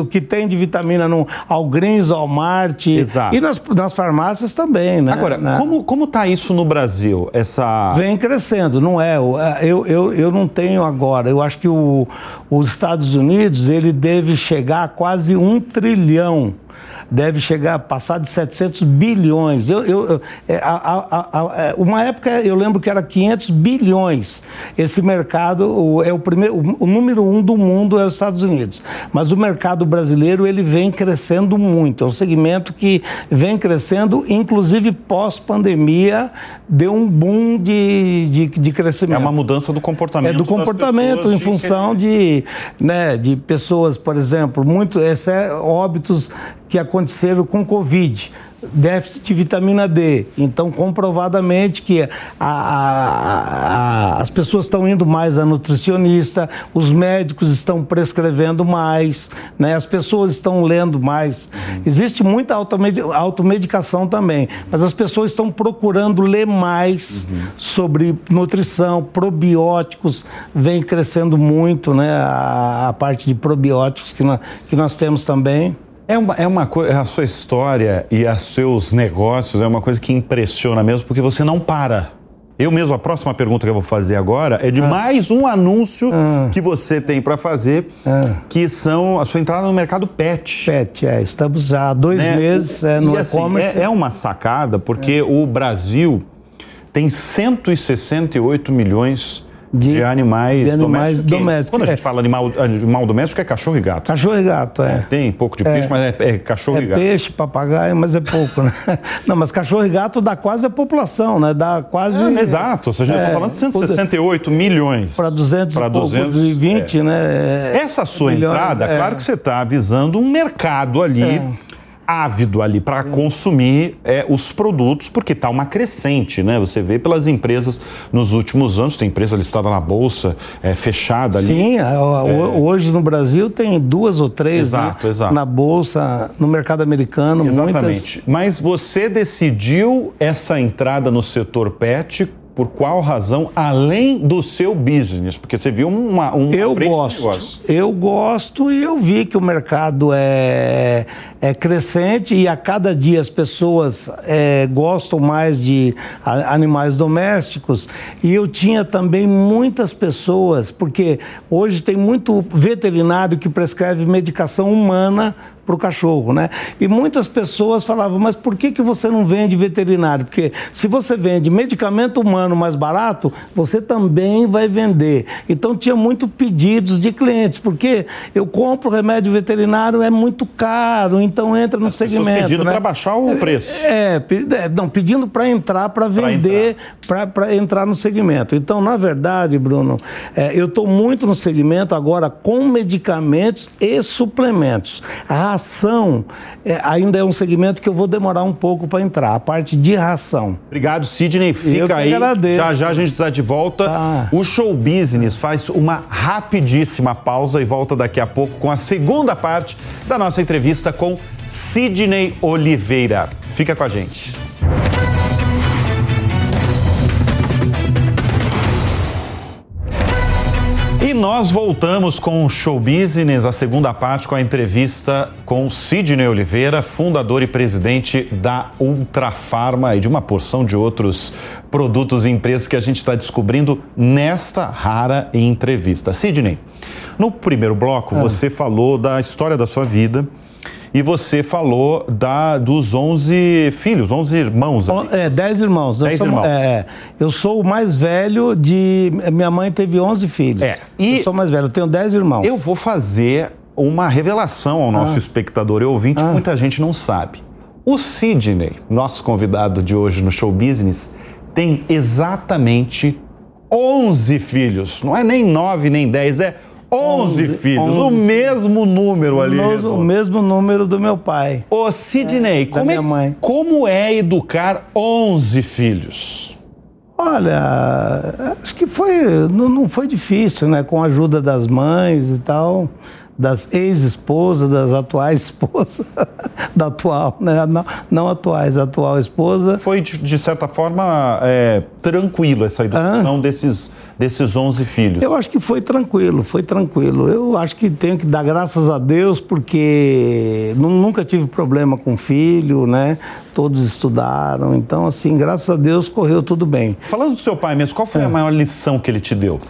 o que tem de vitamina no Algrins, Walmart. Exato. E nas, nas farmácias também, né? Agora, né? Como, como tá isso? no Brasil? Essa... Vem crescendo, não é? Eu, eu, eu não tenho agora. Eu acho que o, os Estados Unidos ele deve chegar a quase um trilhão deve chegar a passar de 700 bilhões. Eu, eu, é, a, a, a, é, uma época eu lembro que era 500 bilhões. Esse mercado o, é o primeiro, o, o, número um do mundo é os Estados Unidos. Mas o mercado brasileiro ele vem crescendo muito. É um segmento que vem crescendo, inclusive pós-pandemia deu um boom de, de, de, crescimento. É uma mudança do comportamento. É do comportamento em função de, né, de pessoas, por exemplo, muito é óbitos que aconteceram com Covid déficit de vitamina D. Então, comprovadamente que a, a, a, as pessoas estão indo mais a nutricionista, os médicos estão prescrevendo mais, né? as pessoas estão lendo mais. Uhum. Existe muita automedicação também, mas as pessoas estão procurando ler mais uhum. sobre nutrição, probióticos, vem crescendo muito né? a, parte de probióticos que que nós temos também. É uma, é uma coisa, a sua história e os seus negócios é uma coisa que impressiona mesmo, porque você não para. Eu mesmo, a próxima pergunta que eu vou fazer agora é de ah. mais um anúncio ah. que você tem para fazer, ah. que são a sua entrada no mercado pet. Pet, é. Estamos há dois né? meses é, no assim, e-commerce. É, é, uma sacada, porque é. o Brasil tem 168 milhões de, de animais, de animais domésticos. domésticos. Quando a gente é. fala animal, animal doméstico, é cachorro e gato. Cachorro e gato, é. Tem pouco de é. peixe, mas é, é cachorro é e gato. peixe, papagaio, mas é pouco, né? <laughs> Não, mas cachorro e gato dá quase a população, né? Dá quase... É, exato, a gente está falando de 168 milhões. Para 200 para 220, né? Essa sua milhões, entrada, claro que você está avisando um mercado ali ávido ali para consumir é, os produtos, porque está uma crescente, né? Você vê pelas empresas nos últimos anos, tem empresa listada na bolsa, é, fechada ali. Sim, é... hoje no Brasil tem duas ou três exato, né? exato. na bolsa, no mercado americano, Exatamente. muitas. Mas você decidiu essa entrada no setor pet por qual razão, além do seu business? Porque você viu uma, uma eu gosto, Eu gosto e eu vi que o mercado é, é crescente e a cada dia as pessoas é, gostam mais de animais domésticos. E eu tinha também muitas pessoas, porque hoje tem muito veterinário que prescreve medicação humana para o cachorro, né? E muitas pessoas falavam, mas por que, que você não vende veterinário? Porque se você vende medicamento humano mais barato, você também vai vender. Então tinha muito pedidos de clientes, porque eu compro remédio veterinário, é muito caro, então entra no As segmento. Pedindo né? para baixar o preço. <laughs> É, é não, pedindo para entrar, para vender, para entrar. no segmento. Então, na verdade, Bruno, é, eu estou muito no segmento agora com medicamentos e suplementos. A ração é, ainda é um segmento que eu vou demorar um pouco para entrar, a parte de ração. Obrigado, Sidney. Fica aí. Agradeço. Já já a gente está de volta. Tá. O show business faz uma rapidíssima pausa e volta daqui a pouco com a segunda parte da nossa entrevista com Sidney Oliveira. Fica com a gente. E nós voltamos com o Show Business, a segunda parte, com a entrevista com Sidney Oliveira, fundador e presidente da Ultrafarma e de uma porção de outros produtos e empresas que a gente está descobrindo nesta rara entrevista. Sidney, no primeiro bloco, ah. você falou da história da sua vida e você falou da, dos 11 filhos, 11 irmãos. É, 10 irmãos. 10 irmãos. É, eu sou o mais velho de. Minha mãe teve 11 filhos. É. E eu sou mais velho, eu tenho 10 irmãos. Eu vou fazer uma revelação ao nosso ah. espectador e ouvinte ah. que muita gente não sabe. O Sidney, nosso convidado de hoje no Show Business, tem exatamente 11 filhos. Não é nem 9 nem 10, é 11, 11 filhos, 11. o mesmo número ali. O, o mesmo número do meu pai. Ô, Sidney, é, como, é, como é educar 11 filhos? Olha, acho que foi, não, não foi difícil, né? Com a ajuda das mães e tal das ex-esposas, das atuais esposas, <laughs> da atual, né? não, não atuais, atual esposa. Foi, de, de certa forma, é, tranquilo essa educação ah. desses, desses 11 filhos? Eu acho que foi tranquilo, foi tranquilo. Eu acho que tenho que dar graças a Deus, porque nunca tive problema com filho, né? Todos estudaram, então, assim, graças a Deus correu tudo bem. Falando do seu pai mesmo, qual foi é. a maior lição que ele te deu?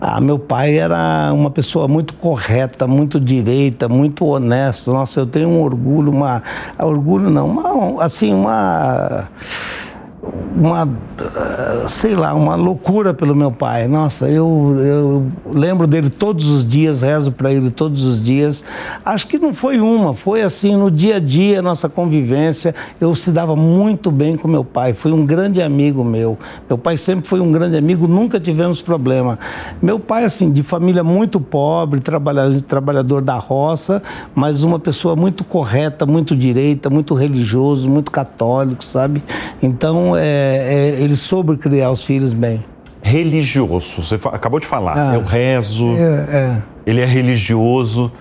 Ah, meu pai era uma pessoa muito correta, muito direita, muito honesto. Nossa, eu tenho um orgulho, uma orgulho não, uma, assim, uma uma, sei lá, uma loucura pelo meu pai. Nossa, eu, eu lembro dele todos os dias, rezo para ele todos os dias. Acho que não foi uma, foi assim, no dia a dia, nossa convivência. Eu se dava muito bem com meu pai, foi um grande amigo meu. Meu pai sempre foi um grande amigo, nunca tivemos problema. Meu pai, assim, de família muito pobre, trabalhador, trabalhador da roça, mas uma pessoa muito correta, muito direita, muito religioso, muito católico, sabe? Então, é, é, ele soube criar os filhos bem. Religioso, você acabou de falar. Ah, eu rezo, é, é, ele é religioso.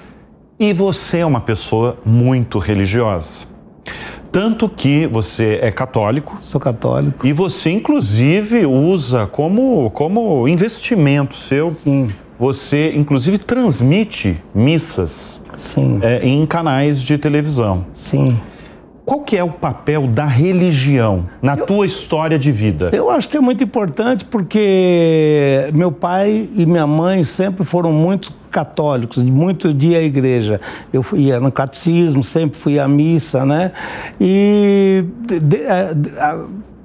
E você é uma pessoa muito religiosa. Tanto que você é católico. Sou católico. E você, inclusive, usa como, como investimento seu. Sim. Você, inclusive, transmite missas Sim. É, em canais de televisão. Sim. Qual que é o papel da religião na eu, tua história de vida? Eu acho que é muito importante porque meu pai e minha mãe sempre foram muito católicos, muito dia à igreja. Eu ia no catecismo, sempre fui à missa, né? E de, de, de,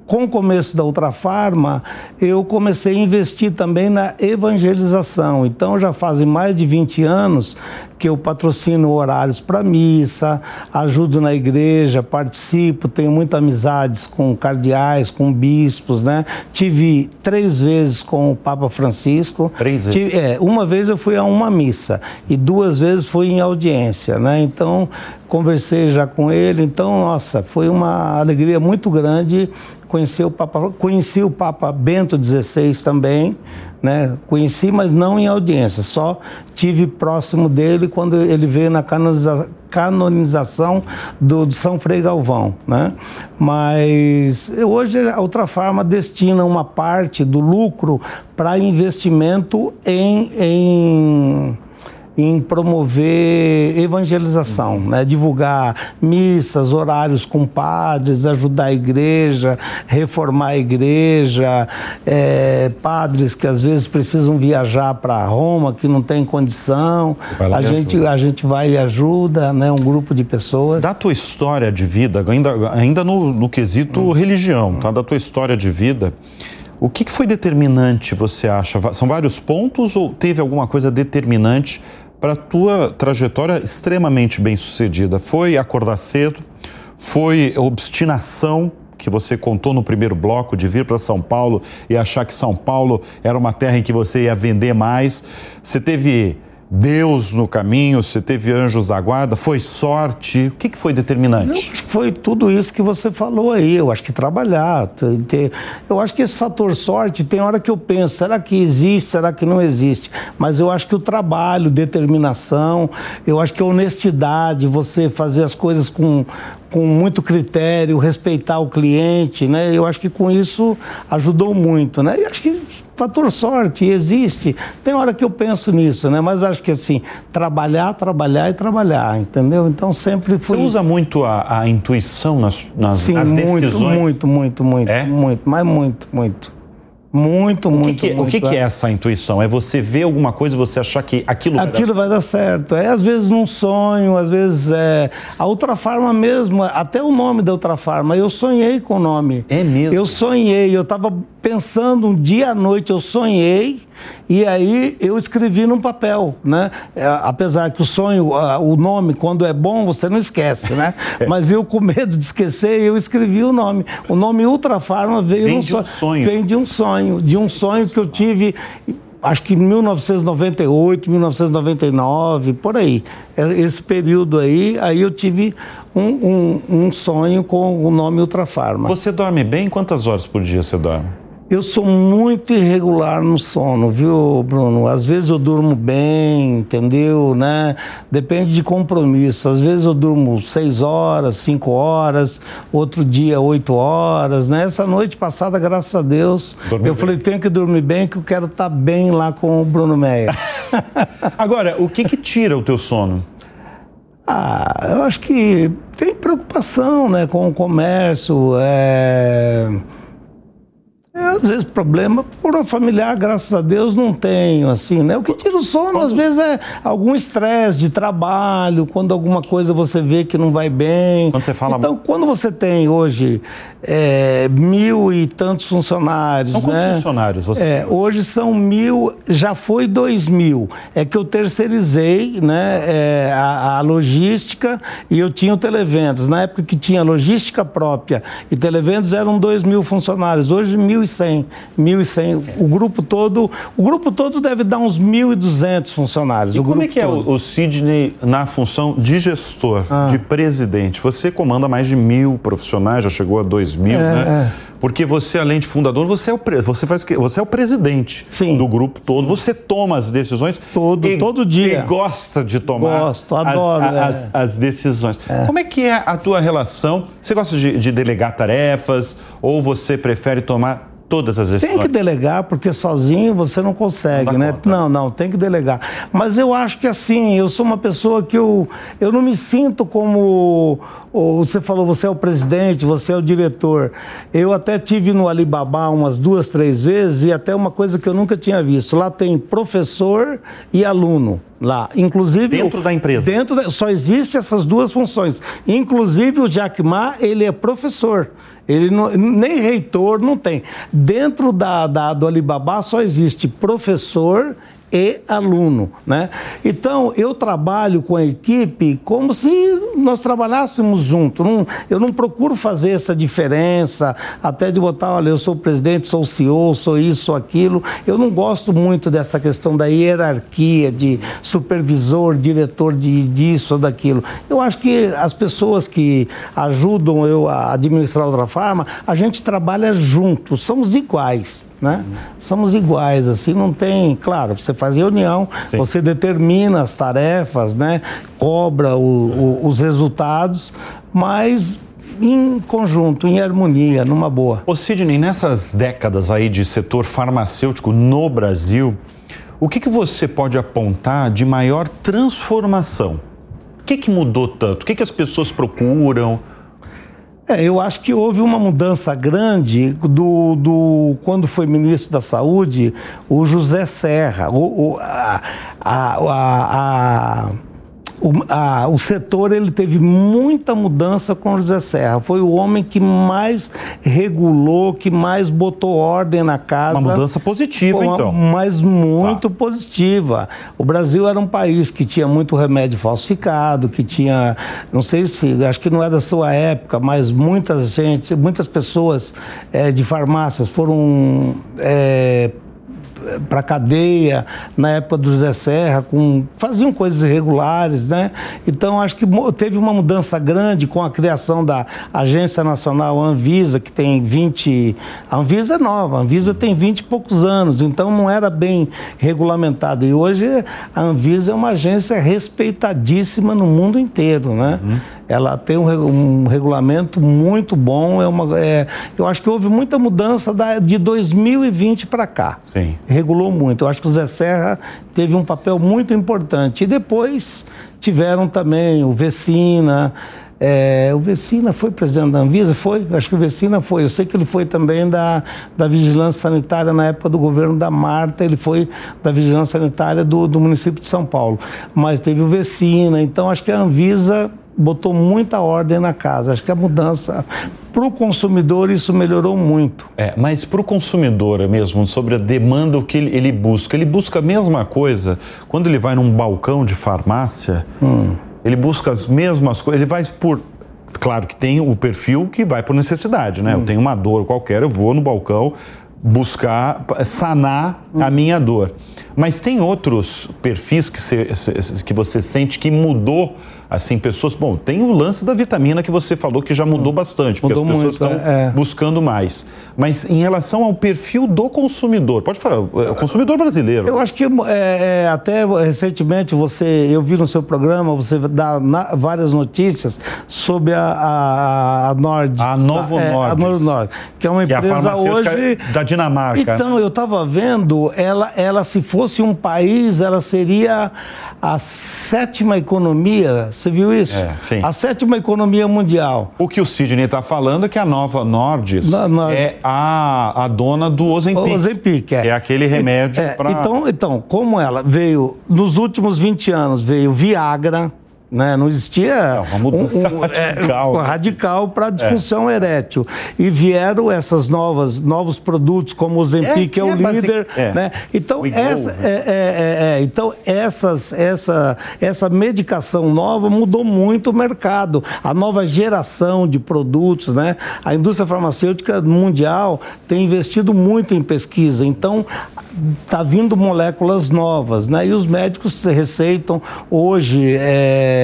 com o começo da Ultrafarma, eu comecei a investir também na evangelização. Então, já fazem mais de 20 anos que eu patrocino horários para missa, ajudo na igreja, participo, tenho muitas amizades com cardeais, com bispos, né? Tive três vezes com o Papa Francisco. Três vezes? Tive, é, uma vez eu fui a uma missa e duas vezes fui em audiência, né? Então, conversei já com ele, então, nossa, foi uma alegria muito grande conhecer o Papa, conheci o Papa Bento XVI também, né? Conheci, mas não em audiência, só tive próximo dele quando ele veio na canoniza, canonização do, do, São Frei Galvão, né? Mas hoje a Ultrafarma destina uma parte do lucro para investimento em, em em promover evangelização, né? divulgar missas, horários com padres, ajudar a igreja, reformar a igreja, é, padres que às vezes precisam viajar para Roma, que não tem condição, a gente, a gente vai e ajuda, né? um grupo de pessoas. Da tua história de vida, ainda, ainda no, no quesito hum. religião, tá? da tua história de vida, o que, que foi determinante, você acha? São vários pontos ou teve alguma coisa determinante para a tua trajetória extremamente bem sucedida? Foi acordar cedo? Foi obstinação que você contou no primeiro bloco de vir para São Paulo e achar que São Paulo era uma terra em que você ia vender mais? Você teve Deus no caminho, você teve anjos da guarda, foi sorte? O que, que foi determinante? Não, foi tudo isso que você falou aí. Eu acho que trabalhar. Ter, eu acho que esse fator sorte, tem hora que eu penso, será que existe, será que não existe? Mas eu acho que o trabalho, determinação, eu acho que a honestidade, você fazer as coisas com, com muito critério, respeitar o cliente, né? Eu acho que com isso ajudou muito, né? E acho que fator sorte existe. Tem hora que eu penso nisso, né? Mas acho que assim, trabalhar, trabalhar e trabalhar, entendeu? Então sempre foi. Você usa muito a, a intuição nas, nas, Sim, nas decisões? muito, muito, muito, é? muito, mas muito, muito. Muito, o muito, que, muito. O que, que, é essa intuição? É você ver alguma coisa e você achar que aquilo vai Aquilo dar... vai dar certo. É às vezes num sonho, às vezes é. A Ultrafarma mesmo, até o nome da Ultrafarma, eu sonhei com o nome. É mesmo? Eu sonhei, eu estava pensando um dia à noite, eu sonhei e aí eu escrevi num papel, né? É, apesar que o sonho, o nome, quando é bom, você não esquece, né? <laughs> É. Mas eu, com medo de esquecer, eu escrevi o nome. O nome Ultrafarma veio vem de um sonho. Vem de um sonho, de um sonho que eu tive acho que 1998, 1999, por aí. É, esse período aí, aí eu tive um, um, um sonho com o nome Ultrafarma. Você dorme bem? Quantas horas por dia você dorme? Eu sou muito irregular no sono, viu, Bruno? Às vezes eu durmo bem, entendeu, né? Depende de compromisso. Às vezes eu durmo seis horas, cinco horas, outro dia oito horas, né? Essa noite passada, graças a Deus, Dormi eu bem. falei, tenho que dormir bem, que eu quero estar tá bem lá com o Bruno Meia. <laughs> Agora, o que que tira o teu sono? Ah, eu acho que tem preocupação, né, com o comércio, é às vezes problema por familiar, graças a Deus, não tenho, assim, né? O que tira o sono, às vezes, é algum estresse de trabalho, quando alguma coisa você vê que não vai bem. Quando você fala... Então, quando você tem hoje é, mil e tantos funcionários, São quantos né? funcionários você é, Hoje são mil, já foi dois mil. É que eu terceirizei, né, é, a, a logística e eu tinha o Televendas. Na época que tinha logística própria e Televendas eram dois mil funcionários. Hoje, mil 1.100, 1.100. O grupo todo, o grupo todo deve dar uns 1.200 funcionários. E como é que todo. é o, o Sidney na função de gestor, ah. de presidente? Você comanda mais de mil profissionais, já chegou a dois mil, é, né? É. Porque você, além de fundador, você é o, você faz, você é o presidente Sim. do grupo todo. Você toma as decisões. Todo, e, todo dia. E gosta de tomar Gosto, adoro, as, as, é. as decisões. É. Como é que é a tua relação? Você gosta de, de delegar tarefas ou você prefere tomar todas as decisões. Tem que delegar, porque sozinho você não consegue, não né? Conta. Não, não, tem que delegar. Mas eu acho que assim, eu sou uma pessoa que eu, eu não me sinto como. Você falou, você é o presidente, você é o diretor. Eu até tive no Alibaba umas duas, três vezes e até uma coisa que eu nunca tinha visto. Lá tem professor e aluno lá. Inclusive dentro da empresa. Dentro da, só existe essas duas funções. Inclusive o Jack Ma, ele é professor. Ele não, nem reitor não tem. Dentro da, da, do Alibaba só existe professor e aluno, né? Então, eu trabalho com a equipe como se nós trabalhássemos junto. Não, eu não procuro fazer essa diferença, até de botar, olha, eu sou presidente, sou CEO, sou isso, sou aquilo. Eu não gosto muito dessa questão da hierarquia, de supervisor, diretor de disso ou daquilo. Eu acho que as pessoas que ajudam eu a administrar outra forma, a gente trabalha junto, somos iguais né? Uhum. Somos iguais, assim, não tem. Claro, você faz reunião, Sim. você determina as tarefas, né? Cobra o, o, os resultados, mas em conjunto, em harmonia, numa boa. Ô Sidney, nessas décadas aí de setor farmacêutico no Brasil, o que, que você pode apontar de maior transformação? O que, que mudou tanto? O que, que as pessoas procuram? É, eu acho que houve uma mudança grande do, do quando foi ministro da Saúde o José Serra. O, o a, a, a, a o, a, o setor ele teve muita mudança com o José Serra. Foi o homem que mais regulou, que mais botou ordem na casa. Uma mudança positiva, uma, então. Mas muito ah. positiva. O Brasil era um país que tinha muito remédio falsificado, que tinha, não sei se, acho que não é da sua época, mas muitas gente, muitas pessoas é, de farmácias foram é, para cadeia na época do José Serra, com, faziam coisas irregulares, né? Então acho que teve uma mudança grande com a criação da Agência Nacional Anvisa, que tem 20. A Anvisa é nova, a Anvisa tem 20 e poucos anos, então não era bem regulamentada. E hoje a Anvisa é uma agência respeitadíssima no mundo inteiro, né? Uhum ela tem um, um, regulamento muito bom. É uma, é, eu acho que houve muita mudança da, de 2020 para cá. Sim. Regulou muito. Eu acho que o Zé Serra teve um papel muito importante. E depois tiveram também o Vecina. É, o Vecina foi presidente da Anvisa? Foi? Acho que o Vecina foi. Eu sei que ele foi também da, da Vigilância Sanitária na época do governo da Marta, ele foi da Vigilância Sanitária do, do município de São Paulo. Mas teve o Vecina, então acho que a Anvisa botou muita ordem na casa. Acho que a mudança para o consumidor isso melhorou muito. É, mas para o consumidor mesmo, sobre a demanda, o que ele, ele, busca, ele busca a mesma coisa quando ele vai num balcão de farmácia, hum. ele busca as mesmas coisas, ele vai por. Claro que tem o perfil que vai por necessidade, né? Hum. Eu tenho uma dor qualquer, eu vou no balcão buscar sanar hum. a minha dor. Mas tem outros perfis que, você, que você sente que mudou assim, pessoas. Bom, tem o lance da vitamina que você falou que já mudou hum, bastante, porque mudou as pessoas muito, estão é. buscando mais. Mas em relação ao perfil do consumidor, pode falar, é, o consumidor brasileiro. Eu acho que é, é, até recentemente você, eu vi no seu programa, você dá na, várias notícias sobre a, a, a Nord. A Novo é, Nord. A Novo Nord, que é uma empresa que hoje. Da Dinamarca. Então, eu estava vendo, ela, ela, se fosse um país, ela seria a sétima economia, você viu isso? É, sim. A sétima economia mundial. O que o Sidney está falando é que a nova Nordis é a, a dona do Ozempic. Ozempic, é. é aquele remédio é, para... Então, então, como ela veio, nos últimos 20 anos, veio Viagra, né? Não existia uma mudança um, um, radical, é, radical para disfunção é. erétil. E vieram essas novas novos produtos como o Zempic, é, que é, o é líder, é. né? Então essa go, é, então essas essa essa medicação nova mudou muito o mercado. A nova geração de produtos, né? A indústria farmacêutica mundial tem investido muito em pesquisa. Então está vindo moléculas novas, né? E os médicos receitam hoje é,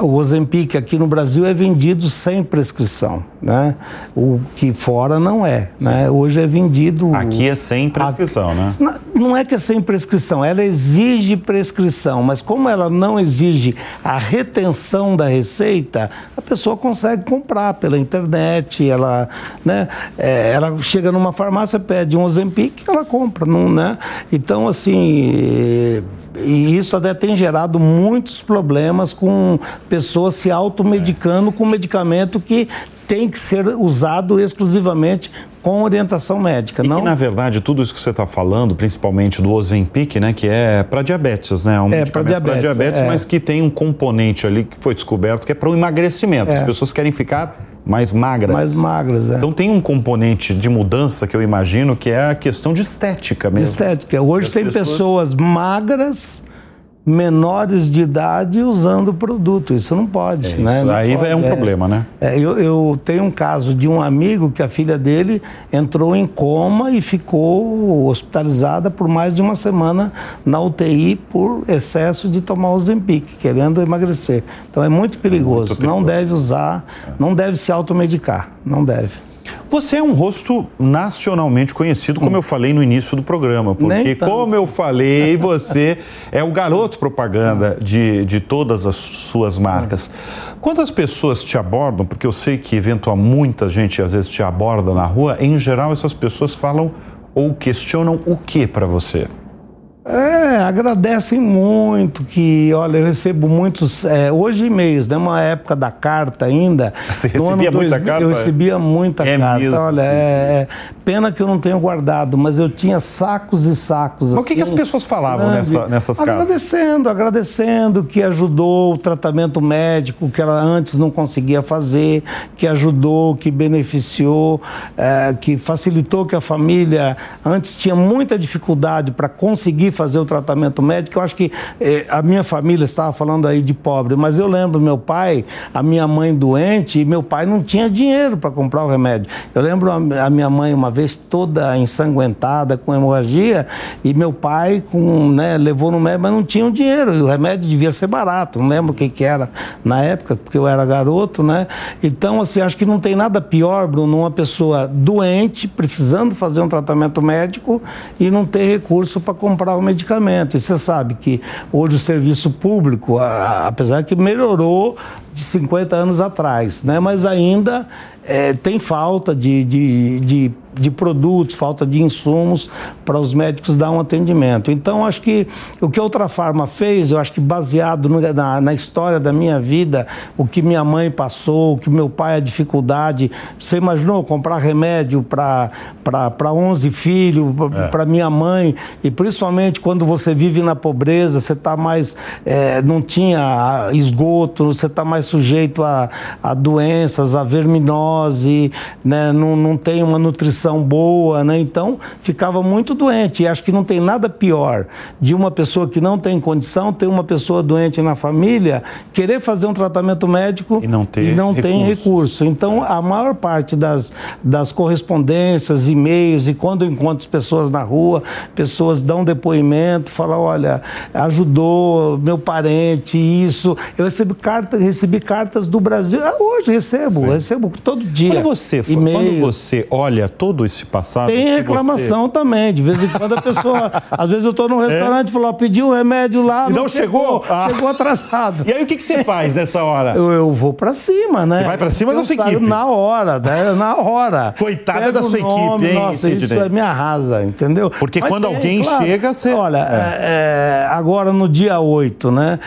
o Ozempic aqui no Brasil é vendido sem prescrição, né? O que fora não é, né? Hoje é vendido... Aqui é sem prescrição, a... né? Não é que é sem prescrição, ela exige prescrição, mas como ela não exige a retenção da receita, a pessoa consegue comprar pela internet, ela, né? É, ela chega numa farmácia, pede um Ozempic, ela compra, não, né? Então, assim e isso até tem gerado muitos problemas com pessoas se automedicando é. com medicamento que tem que ser usado exclusivamente com orientação médica. E não... que, na verdade, tudo isso que você está falando, principalmente do Ozempic, né, que é para diabetes, né? É um é, para diabetes, diabetes é. mas que tem um componente ali que foi descoberto que é para o emagrecimento. É. As pessoas querem ficar mais magras. Mais magras, é. Então tem um componente de mudança que eu imagino que é a questão de estética mesmo. Estética. Hoje tem pessoas... pessoas magras menores de idade usando o produto. Isso não pode, é, né? Não aí pode. é um é, problema, né? É, eu, eu, tenho um caso de um amigo que a filha dele entrou em coma e ficou hospitalizada por mais de uma semana na UTI por excesso de tomar o Zempic, querendo emagrecer. Então é muito perigoso. Muito perigoso. Não deve usar, não deve se automedicar, não deve. Você é um rosto nacionalmente conhecido, como hum. eu falei no início do programa, porque, como eu falei, <laughs> você é o garoto propaganda de, de todas as suas marcas. Quantas pessoas te abordam, porque eu sei que eventualmente muita gente às vezes te aborda na rua, em geral essas pessoas falam ou questionam o que para você? É, agradecem muito que, olha, eu recebo muitos, é, hoje e-mails, né? Uma época da carta ainda. <laughs> Você recebia muita carta? Eu recebia muita é carta. Mesmo, olha, é, é, pena que eu não tenho guardado, mas eu tinha sacos e sacos. Mas assim, o que, que, as assim, pessoas falavam nessa, nessas cartas? Agradecendo, agradecendo que ajudou o tratamento médico que ela antes não conseguia fazer, que ajudou, que beneficiou, é, que facilitou que a família antes tinha muita dificuldade para conseguir fazer o tratamento médico. Eu acho que eh, a minha família estava falando aí de pobre, mas eu lembro meu pai, a minha mãe doente, e meu pai não tinha dinheiro para comprar o remédio. Eu lembro a, a, minha mãe uma vez toda ensanguentada, com hemorragia, e meu pai com, né, levou no médico, mas não tinha o dinheiro, e o remédio devia ser barato, não lembro o que, que era na época, porque eu era garoto, né? Então, assim, acho que não tem nada pior, Bruno, uma pessoa doente, precisando fazer um tratamento médico e não ter recurso para comprar o o medicamento. E você sabe que hoje o serviço público, apesar que melhorou de 50 anos atrás, né? mas ainda é, tem falta de, de, de de produtos, falta de insumos para os médicos dar um atendimento. Então, acho que o que a Outra Farma fez, eu acho que baseado no, na, na, história da minha vida, o que minha mãe passou, o que meu pai, a dificuldade. Você imaginou comprar remédio para 11 filhos, para é. minha mãe, e principalmente quando você vive na pobreza, você está mais. É, não tinha esgoto, você está mais sujeito a, a doenças, a verminose, né? não, não tem uma nutrição boa, né? Então ficava muito doente. E acho que não tem nada pior de uma pessoa que não tem condição ter uma pessoa doente na família querer fazer um tratamento médico e não, ter e não tem recurso. Então a maior parte das, das correspondências, e-mails e quando eu encontro pessoas na rua, pessoas dão depoimento, falam, olha, ajudou meu parente, isso. Eu recebi, carta, recebi cartas do Brasil. Ah, hoje recebo, é. recebo todo dia. Quando você, quando você olha todo todo esse passado? Tem reclamação você... também. De vez em quando a pessoa. <laughs> às vezes eu estou num restaurante e é? falou, pediu um remédio lá. E não, não chegou? Chegou, ah. chegou atrasado. E aí o que, que você faz nessa hora? Eu, eu vou para cima, né? Você vai para cima eu da sua equipe? Na hora, né? na hora. Coitada Pego da sua nome, equipe, hein? Nossa, isso é me arrasa, entendeu? Porque Mas quando tem, alguém claro, chega, você. Olha, é. É, agora no dia 8, né?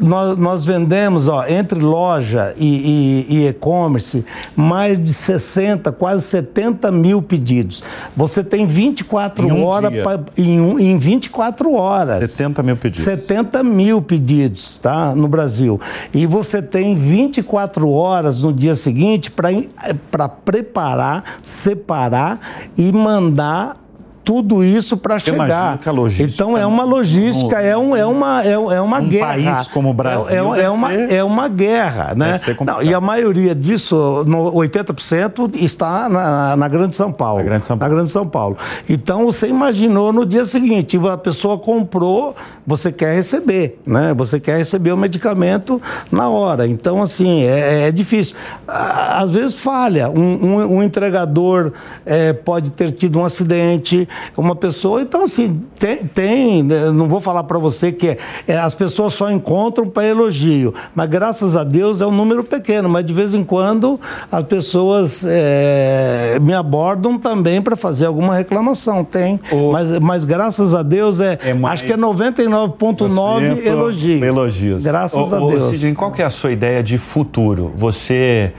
nós, nós vendemos, ó, entre loja e e-commerce, mais de 60, quase 70 mil pedidos. Você tem 24 em um horas pra, em, em 24 horas. 70 mil pedidos. 70 mil pedidos, tá? No Brasil. E você tem 24 horas no dia seguinte para preparar, separar e mandar tudo isso para chegar. Que a logística então é uma logística, é, um, é uma, é, é uma um guerra. país como o Brasil. É, é, é uma, ser... é uma guerra, né? Não, e a maioria disso, no 80%, está na, na Grande São Paulo. Na Grande São Paulo. Na Grande São Paulo. Então você imaginou no dia seguinte, a pessoa comprou, você quer receber, né? Você quer receber o medicamento na hora. Então, assim, é, é difícil. Às vezes falha. Um, um, um entregador é, pode ter tido um acidente uma pessoa. Então, assim, tem, tem né, não vou falar para você que é, é, as pessoas só encontram para elogio, mas graças a Deus é um número pequeno, mas de vez em quando as pessoas é, me abordam também para fazer alguma reclamação. Tem, mas, mas graças a Deus é, é mais... acho que é 99,9 elogios. Elogios. Graças a Deus. Sidney, qual que é a sua ideia de futuro? Você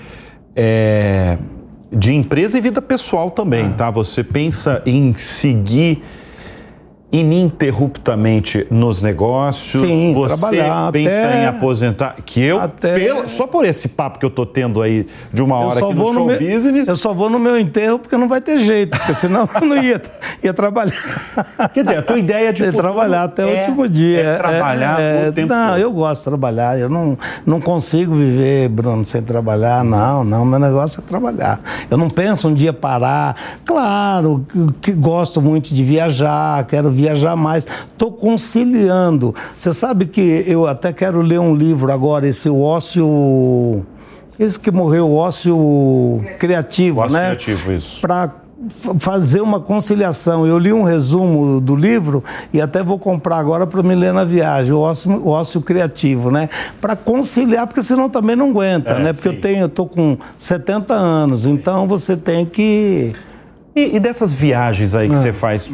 é, de empresa e vida pessoal também, ah. tá? Você pensa em seguir ininterruptamente nos negócios. Sim, você trabalhar pensa até- em aposentar. Que eu, até- pela- só por esse papo que eu tô tendo aí de uma hora aqui no vou no show meu, business. eu só vou no meu enterro porque não vai ter jeito, porque senão eu não ia, ia trabalhar. <laughs> Quer dizer, a tua ideia de É trabalhar até o é- último dia. É trabalhar É, o tempo Não, todo. eu gosto de trabalhar. Eu não, não consigo viver, Bruno, sem trabalhar. Não, não. Meu negócio é trabalhar. Eu não penso um dia parar. Claro que, que gosto muito de viajar, quero viajar mais. Estou conciliando. Você sabe que eu até quero ler um livro agora, esse o ócio. Esse que morreu, o ócio criativo, Ócio né? criativo, isso. para fazer uma conciliação. Eu li um resumo do livro e até vou comprar agora para me ler na viagem, o ócio, o ócio criativo, né? Para conciliar, porque senão também não aguenta, É, né? Porque sim. eu tenho, eu tô com 70 anos, então você tem que E, e dessas viagens aí que você faz,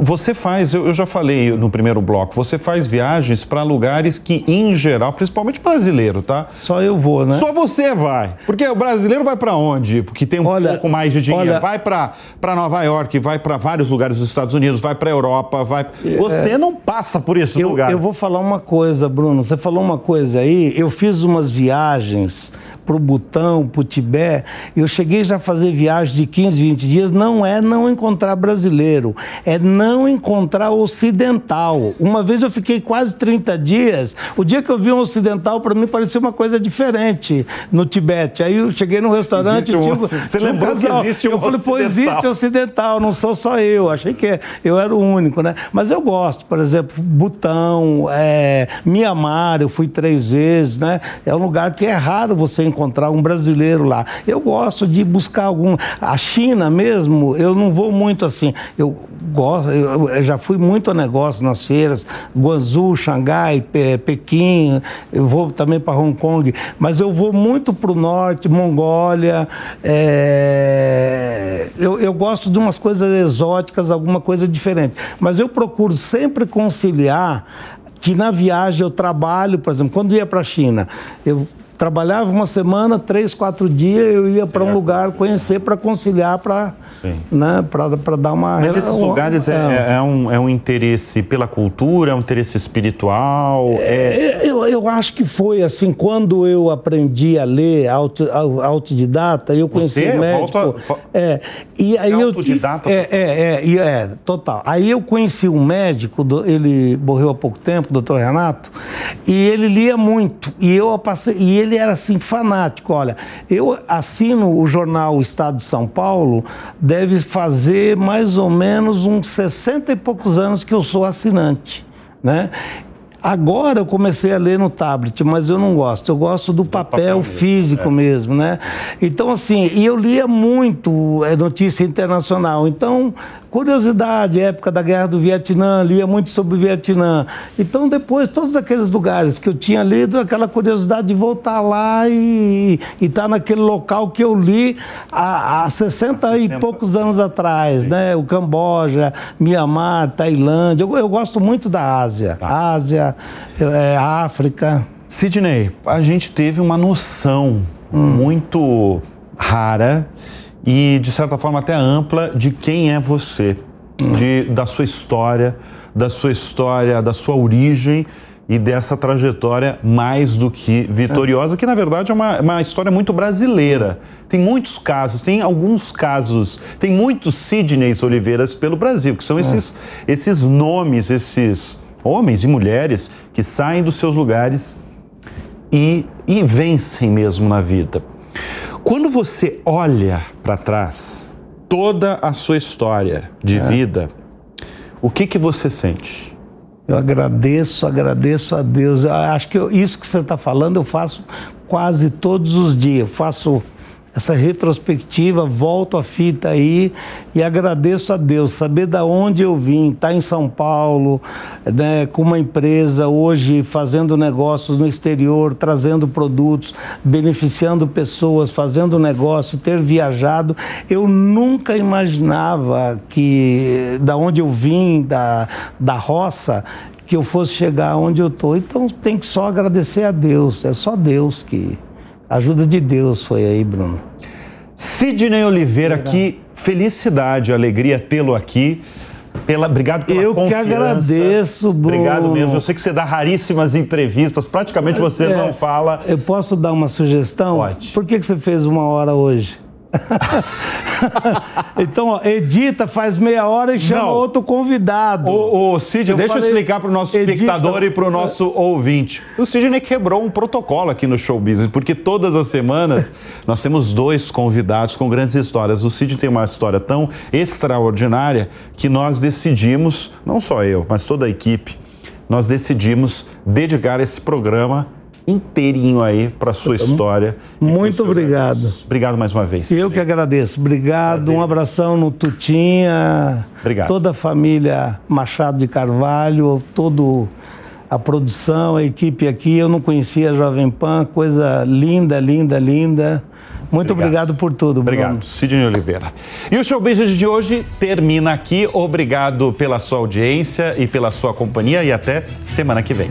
você faz, eu, eu já falei no primeiro bloco, você faz viagens para lugares que, em geral, principalmente brasileiro, tá? só eu vou, né? Só você vai. Porque o brasileiro vai para onde? Porque tem um Olha, pouco mais de dinheiro. olha- vai para Nova York, vai para vários lugares dos Estados Unidos, vai para Europa, vai. Você não passa por esse É. Eu, lugar. eu vou falar uma coisa, Bruno. Você falou uma coisa aí. Eu fiz umas viagens pro Butão, pro Tibete. Eu cheguei já a fazer viagens de 15, 20 dias. Não é não encontrar brasileiro, é não encontrar ocidental. Uma vez eu fiquei quase 30 dias. O dia que eu vi um ocidental, para mim parecia uma coisa diferente no Tibete. Aí eu cheguei no restaurante. Um tinha- oci- você um lembrou que casal. existe um Eu falei, pô, ocidental. existe ocidental, não sou só eu. Achei que eu era o único, né? Mas eu gosto, por exemplo, Butão, é, Mianmar, eu fui três vezes, né? É um lugar que é raro você encontrar um brasileiro lá. Eu gosto de buscar algum. A China mesmo, eu não vou muito assim. Eu gosto, eu, já fui muito a negócio nas feiras, Guangzhou, Xangai, Pe- Pequim, eu vou também para Hong Kong, mas eu vou muito para o norte, Mongólia. é, eu, eu gosto de umas coisas exóticas, alguma coisa diferente. Mas eu procuro sempre conciliar que na viagem eu trabalho, por exemplo, quando ia para a China, eu trabalhava uma semana, três, quatro dias, eu ia para um lugar conhecer para conciliar, para né, para dar uma. Mas esses lugares é, é- é um, é um interesse pela cultura, é um interesse espiritual. É, É, Eu, eu acho que foi assim, quando eu aprendi a ler auto, au- autodidata, eu conheci Você médico. volta- é, e aí é eu autodidata? É, é, é, é, total. Aí eu conheci um médico, ele morreu há pouco tempo, o doutor Renato, e ele lia muito. E eu passei, e ele era assim, fanático. Olha, eu assino o jornal Estado de São Paulo, deve fazer mais ou menos uns 60 e poucos anos que eu sou assinante, né? Agora eu comecei a ler no tablet, mas eu não gosto. Eu gosto do papel, papel mesmo, físico mesmo, né? Então, assim, e eu lia muito é, notícia internacional. Então, curiosidade, época da Guerra do Vietnã, lia muito sobre o Vietnã. Então, depois, todos aqueles lugares que eu tinha lido, aquela curiosidade de voltar lá e estar naquele local que eu li há, há 60 e poucos anos atrás, né? O Camboja, Mianmar, Tailândia. Eu, eu gosto muito da Ásia. Ásia, é, África. Sidney, a gente teve uma noção muito rara e, de certa forma, até ampla de quem é você, de, da sua história, da sua história, da sua origem e dessa trajetória mais do que vitoriosa, que na verdade é uma, uma história muito brasileira. Tem muitos casos, tem alguns casos, tem muitos Sidneys Oliveiras pelo Brasil, que são esses, esses nomes, esses homens e mulheres que saem dos seus lugares e, e vencem mesmo na vida. Quando você olha para trás, toda a sua história de vida, o que, que você sente? Eu agradeço, agradeço a Deus. Eu acho que eu- isso que você está falando eu faço quase todos os dias. Eu faço essa retrospectiva, volto a fita aí e agradeço a Deus. Saber da onde eu vim, estar em São Paulo, né, com uma empresa hoje fazendo negócios no exterior, trazendo produtos, beneficiando pessoas, fazendo negócio, ter viajado. Eu nunca imaginava que da onde eu vim, da, da roça, que eu fosse chegar onde eu estou. Então tem que só agradecer a Deus. É só Deus que. A ajuda de Deus foi aí, Bruno. Sidney Oliveira, que felicidade, alegria tê-lo aqui. pela, obrigado pela Eu confiança. que agradeço, Bruno. Obrigado mesmo. Eu sei que você dá raríssimas entrevistas, praticamente você É, não fala. Eu posso dar uma sugestão? Pode. Por que, que você fez uma hora hoje? <laughs> então, ó, edita, faz meia hora e chama Não. outro convidado. Ô Cid, Eu deixa eu falei, explicar para o nosso edita. espectador e para o nosso ouvinte. O Sidney quebrou um protocolo aqui no Show Business, porque todas as semanas <laughs> nós temos dois convidados com grandes histórias. O Cid tem uma história tão extraordinária que nós decidimos, não só eu, mas toda a equipe, nós decidimos dedicar esse programa inteirinho aí para sua história. e Muito obrigado. negócios. Obrigado mais uma vez. Eu que agradeço. Obrigado. Prazer. Um abração no Tutinha. Obrigado. Toda a família Machado de Carvalho, todo a produção, a equipe aqui. Eu não conhecia a Jovem Pan, coisa linda, linda, linda. Muito Obrigado. obrigado, por tudo, Bruno. Obrigado, Sidney Oliveira. E o Show Business de hoje termina aqui. Obrigado pela sua audiência e pela sua companhia e até semana que vem.